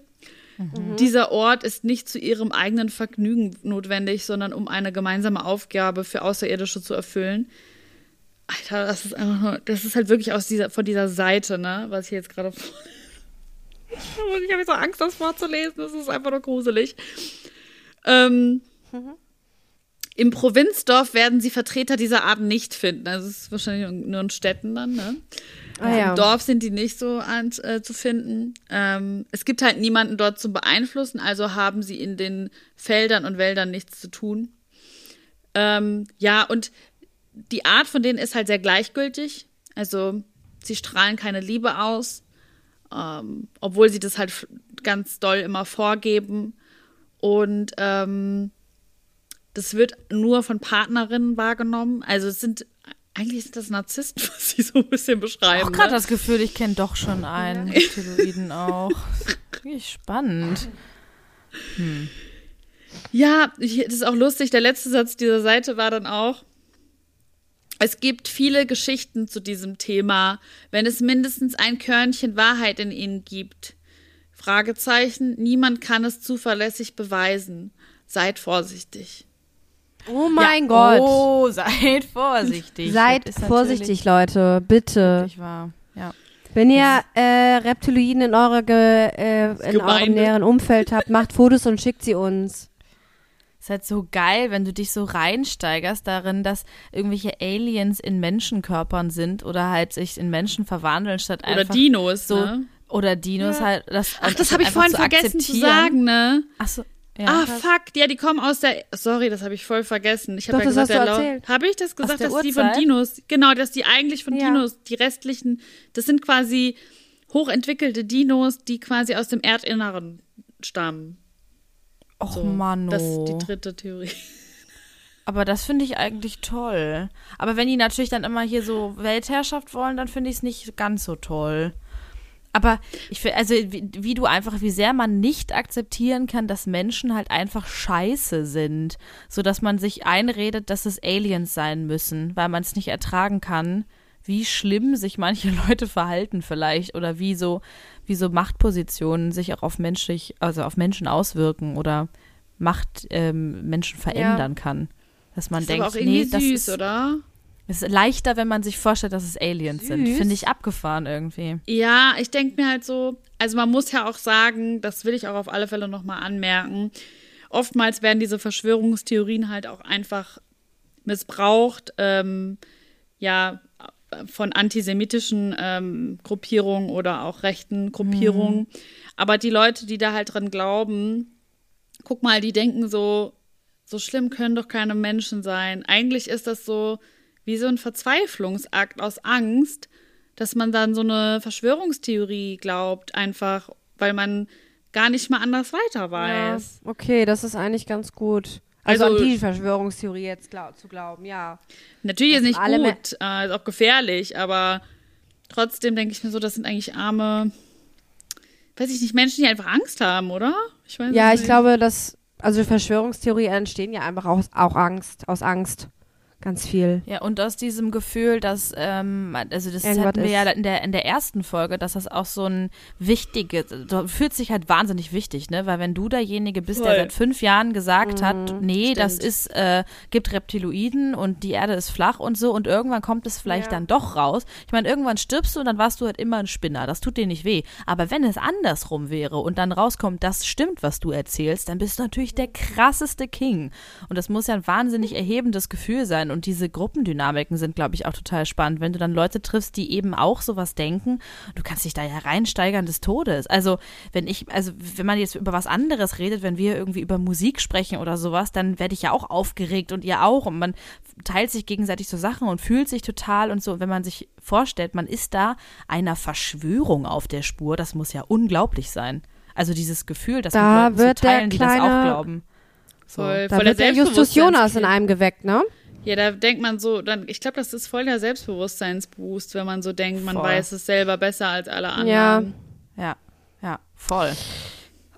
Dieser Ort ist nicht zu ihrem eigenen Vergnügen notwendig, sondern um eine gemeinsame Aufgabe für Außerirdische zu erfüllen. Alter, das ist einfach nur, das ist halt wirklich aus dieser, von dieser Seite, ne, was ich jetzt gerade vor. Ich habe so Angst, das vorzulesen, das ist einfach nur gruselig. Ähm, Im Provinzdorf werden sie Vertreter dieser Art nicht finden. Also es ist wahrscheinlich nur in Städten dann, ne? Ah, ja. Im Dorf sind die nicht so an, äh, zu finden. Ähm, es gibt halt niemanden dort zu beeinflussen, also haben sie in den Feldern und Wäldern nichts zu tun. Ähm, ja, und die Art von denen ist halt sehr gleichgültig. Also sie strahlen keine Liebe aus, ähm, obwohl sie das halt ganz doll immer vorgeben. Und ähm, das wird nur von Partnerinnen wahrgenommen. Also es sind eigentlich sind das Narzissten, was sie so ein bisschen beschreiben. auch gerade ne? das Gefühl, ich kenne doch schon einen Reptiloiden auch. Richtig spannend. Ja, ich, das ist auch lustig. Der letzte Satz dieser Seite war dann auch, es gibt viele Geschichten zu diesem Thema, wenn es mindestens ein Körnchen Wahrheit in ihnen gibt. Fragezeichen, niemand kann es zuverlässig beweisen. Seid vorsichtig. Oh mein ja. Gott. Oh, seid vorsichtig. Seid vorsichtig, Leute, bitte. wahr. Ja. Wenn ihr äh, Reptiloiden in, eure Ge äh, in eurem Gemeinde. näheren Umfeld habt, macht Fotos und schickt sie uns. Ist halt so geil, wenn du dich so reinsteigerst darin, dass irgendwelche Aliens in Menschenkörpern sind oder halt sich in Menschen verwandeln, statt Oder einfach Dinos, so ne? oder Dinos halt. Das, Ach, das habe ich vorhin zu vergessen zu sagen, ne? Ach so. Ja, ah, fuck, ja, die kommen aus der. Sorry, das habe ich voll vergessen. Ich habe ja gesagt, der erzählt. Habe ich das gesagt, dass die von? Dinos, genau, dass die eigentlich von Ja. Dinos, die restlichen, das sind quasi hochentwickelte Dinos, die quasi aus dem Erdinneren stammen. Och, So, Mann. Das ist die dritte Theorie. Aber das finde ich eigentlich toll. Aber wenn die natürlich dann immer hier so Weltherrschaft wollen, dann finde ich es nicht ganz so toll. Aber ich finde, also wie, wie du einfach, wie sehr man nicht akzeptieren kann, dass Menschen halt einfach scheiße sind, so dass man sich einredet, dass es Aliens sein müssen, weil man es nicht ertragen kann, wie schlimm sich manche Leute verhalten vielleicht oder wie so, wie so Machtpositionen sich auch auf menschlich, also auf Menschen auswirken oder Macht ähm, Menschen verändern kann. Dass man Das ist denkt, aber auch irgendwie nee, das süß, ist, oder? Es ist leichter, wenn man sich vorstellt, dass es Aliens sind. Süß. Finde ich abgefahren irgendwie. Ja, ich denke mir halt so, also man muss ja auch sagen, das will ich auch auf alle Fälle nochmal anmerken, oftmals werden diese Verschwörungstheorien halt auch einfach missbraucht, ähm, ja, von antisemitischen ähm, Gruppierungen oder auch rechten Gruppierungen. Aber die Leute, die da halt dran glauben, guck mal, die denken so, so schlimm können doch keine Menschen sein. Eigentlich ist das so wie so ein Verzweiflungsakt aus Angst, dass man dann so eine Verschwörungstheorie glaubt, einfach weil man gar nicht mal anders weiter weiß. Ja, okay, das ist eigentlich ganz gut. Also, Also- an die Verschwörungstheorie jetzt glaub, zu glauben, ja. Natürlich ist nicht gut, äh, ist auch gefährlich, aber trotzdem denke ich mir so, das sind eigentlich arme, weiß ich nicht, Menschen, die einfach Angst haben, oder? Ich Ja, ich glaube, dass, also Verschwörungstheorien entstehen ja einfach aus, auch Angst, aus Angst. Ganz viel. Ja, und aus diesem Gefühl, dass, ähm, also das Irgendwas hatten wir ist. ja in der, in der ersten Folge, dass das auch so ein wichtiges, du fühlst dich halt wahnsinnig wichtig, ne? Weil wenn du derjenige bist, der Voll. seit fünf Jahren gesagt hat, nee, das Stimmt. ist, äh, gibt Reptiloiden und die Erde ist flach und so und irgendwann kommt es vielleicht Ja. dann doch raus. Ich meine, irgendwann stirbst du und dann warst du halt immer ein Spinner. Das tut dir nicht weh. Aber wenn es andersrum wäre und dann rauskommt, das stimmt, was du erzählst, dann bist du natürlich der krasseste King. Und das muss ja ein wahnsinnig erhebendes Gefühl sein. Und diese Gruppendynamiken sind, glaube ich, auch total spannend. Wenn du dann Leute triffst, die eben auch sowas denken, du kannst dich da ja reinsteigern des Todes. Also, wenn ich, also, wenn man jetzt über was anderes redet, wenn wir irgendwie über Musik sprechen oder sowas, dann werde ich ja auch aufgeregt und ihr auch. Und man teilt sich gegenseitig so Sachen und fühlt sich total und so. Und wenn man sich vorstellt, man ist da einer Verschwörung auf der Spur, das muss ja unglaublich sein. Also dieses Gefühl, dass Da Leuten wird zu teilen, der die das auch kleine- glauben. So. Voll, Da voll wird der Justus Jonas in einem geweckt, ne? Ja, da denkt man so, dann, ich glaube, das ist voll der Selbstbewusstseinsboost, wenn man so denkt, man Voll. weiß es selber besser als alle anderen. Ja. Ja, ja, voll.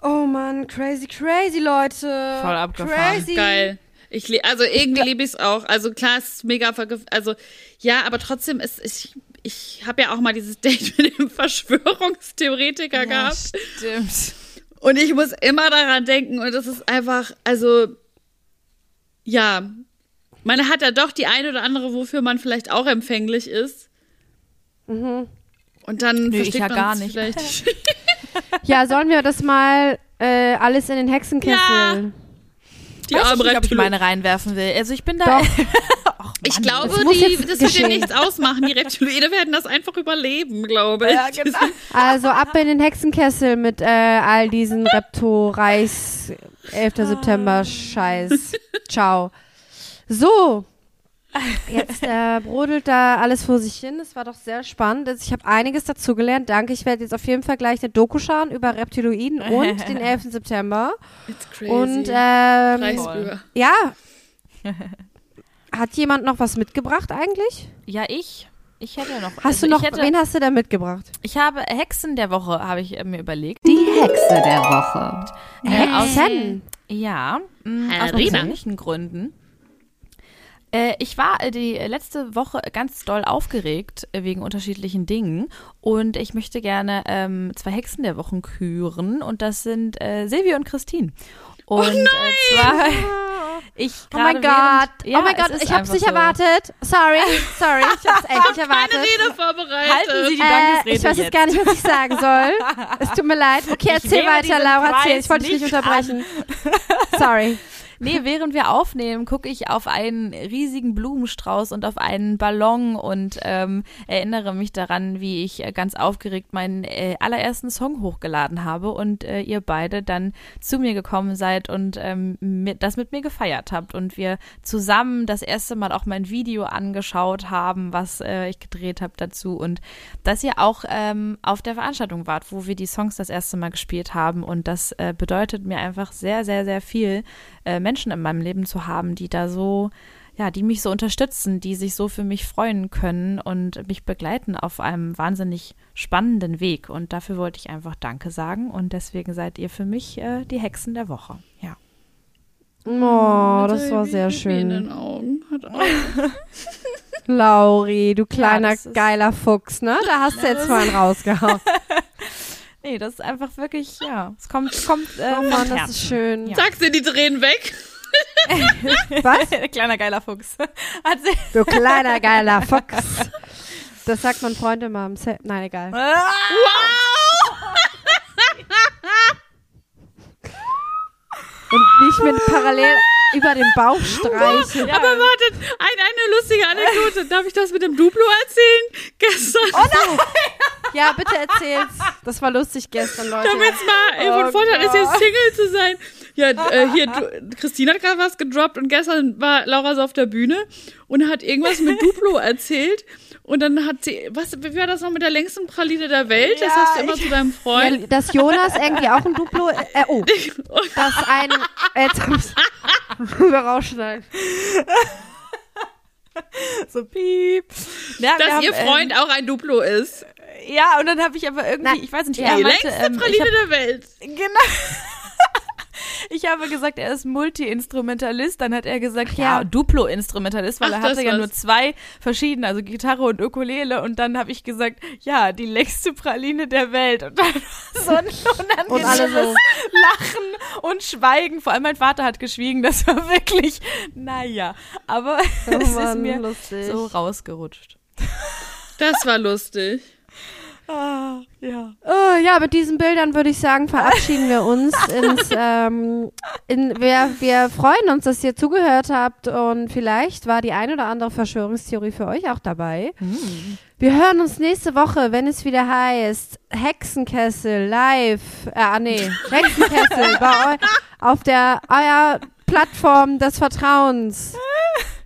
Oh Mann, crazy, crazy, Leute. Voll abgefahren. Crazy. Geil. Ich le- also irgendwie liebe ich es auch. Also klar, es ist mega vergif also ja, aber trotzdem ist ich ich habe ja auch mal dieses Date mit dem Verschwörungstheoretiker gehabt stimmt. und ich muss immer daran denken und das ist einfach also ja, man hat ja doch die eine oder andere, wofür man vielleicht auch empfänglich ist. Und dann Nö, ich versteht ja man gar nicht. vielleicht. Ja, sollen wir das mal äh, alles in den Hexenkessel? Ja. Die Weiß ich nicht, ob ich meine reinwerfen will. Also ich bin da. Doch. Ich glaube, das die, das wird dir nichts ausmachen. Die Reptiloide werden das einfach überleben, glaube ich. Ja, genau. Also ab in den Hexenkessel mit äh, all diesen Repto-Reichs 11. September Scheiß. Ciao. So. Jetzt äh, brodelt da alles vor sich hin. Es war doch sehr spannend. Also Ich habe einiges dazugelernt. Danke. Ich werde jetzt auf jeden Fall gleich eine Doku schauen über Reptiloiden und den 11. September. It's crazy. Und ähm, ja, Hat jemand noch was mitgebracht eigentlich? Ja, ich. Ich hätte noch. Hast also du noch, hätte, wen hast du da mitgebracht? ich habe Hexen der Woche, habe ich mir überlegt. Die Hexe der Woche. Äh, aus- Hexen. Ja, mh, aus persönlichen Gründen. Äh, ich war äh, die letzte Woche ganz doll aufgeregt äh, wegen unterschiedlichen Dingen und ich möchte gerne ähm, zwei Hexen der Wochen küren und das sind äh, Silvia und Christine. Und äh, zwar ich Oh mein Gott. während- ja, oh mein Gott, ich hab's nicht so. erwartet. Sorry, sorry, ich hab's echt nicht erwartet. Keine Rede vorbereitet. Halten Sie die Äh, Dankesrede ich weiß jetzt gar nicht, was ich sagen soll. Es tut mir leid. Okay, erzähl weiter, Laura, erzähl. Ich wollte dich nicht nicht unterbrechen. Sorry. Nee, während wir aufnehmen, gucke ich auf einen riesigen Blumenstrauß und auf einen Ballon und ähm, erinnere mich daran, wie ich äh, ganz aufgeregt meinen äh, allerersten Song hochgeladen habe und äh, ihr beide dann zu mir gekommen seid und ähm, mit, das mit mir gefeiert habt und wir zusammen das erste Mal auch mein Video angeschaut haben, was äh, ich gedreht habe dazu und dass ihr auch ähm, auf der Veranstaltung wart, wo wir die Songs das erste Mal gespielt haben und das äh, bedeutet mir einfach sehr, sehr, sehr viel, äh, Menschen in meinem Leben zu haben, die da so, ja, die mich so unterstützen, die sich so für mich freuen können und mich begleiten auf einem wahnsinnig spannenden Weg. Und dafür wollte ich einfach Danke sagen und deswegen seid ihr für mich äh, die Hexen der Woche. Ja. Oh, das war sehr Pipi In schön. den Augen. Lauri, du kleiner, ist- geiler Fuchs, ne? Da hast du jetzt mal einen rausgehauen. Nee, das ist einfach wirklich, ja, es kommt, kommt äh, Oh Mann, das ist schön. Ja. Zack, sind die Tränen weg. Was? Kleiner geiler Fuchs. Hat sie- Du kleiner, geiler Fuchs. Das sagt mein Freund immer am Set. Nein, egal. Und wie ich mir parallel über den Bauch streiche. Ja. Aber wartet, ein, eine lustige Anekdote. Darf ich das mit dem Duplo erzählen? Gestern. Oh Ja, bitte erzähl's. Das war lustig gestern, Leute. Damit es mal ey, von Oh Vorteil ist, jetzt. Single zu sein. Ja, äh, hier, du, Christine hat gerade was gedroppt und gestern war Laura so auf der Bühne und hat irgendwas mit Duplo erzählt. Und dann hat sie, was, wie war das noch mit der längsten Praline der Welt? das Ja, hast du immer ich- zu deinem Freund. Ja, dass Jonas irgendwie auch ein Duplo. Äh, oh, dass ein. Äh, jetzt rüber rausschneiden. so piep. Ja, dass haben, ihr Freund auch ein Duplo ist. Ähm, ja, und dann habe ich aber irgendwie, Nein. ich weiß nicht, Die meinte, längste ähm, ich Praline hab, der Welt. Genau. Ich habe gesagt, er ist Multi-Instrumentalist. Dann hat er gesagt, ja, Ja. Duplo-Instrumentalist, weil Ach, er hatte ja war's. nur zwei verschiedene, also Gitarre und Ukulele. Und dann habe ich gesagt, ja, die längste Praline der Welt. Und dann so ein unangenehmes so. Lachen und Schweigen. Vor allem mein Vater hat geschwiegen. Das war wirklich, naja. Aber es ist Oh Mann, mir lustig. so rausgerutscht. Das war lustig. Ah, ja. Oh, ja, mit diesen Bildern würde ich sagen, verabschieden wir uns ins, ähm, in, wir, wir freuen uns, dass ihr zugehört habt und vielleicht war die ein oder andere Verschwörungstheorie für euch auch dabei. Wir hören uns nächste Woche, wenn es wieder heißt Hexenkessel live, äh, ah nee, Hexenkessel bei eu auf der euer Plattform des Vertrauens.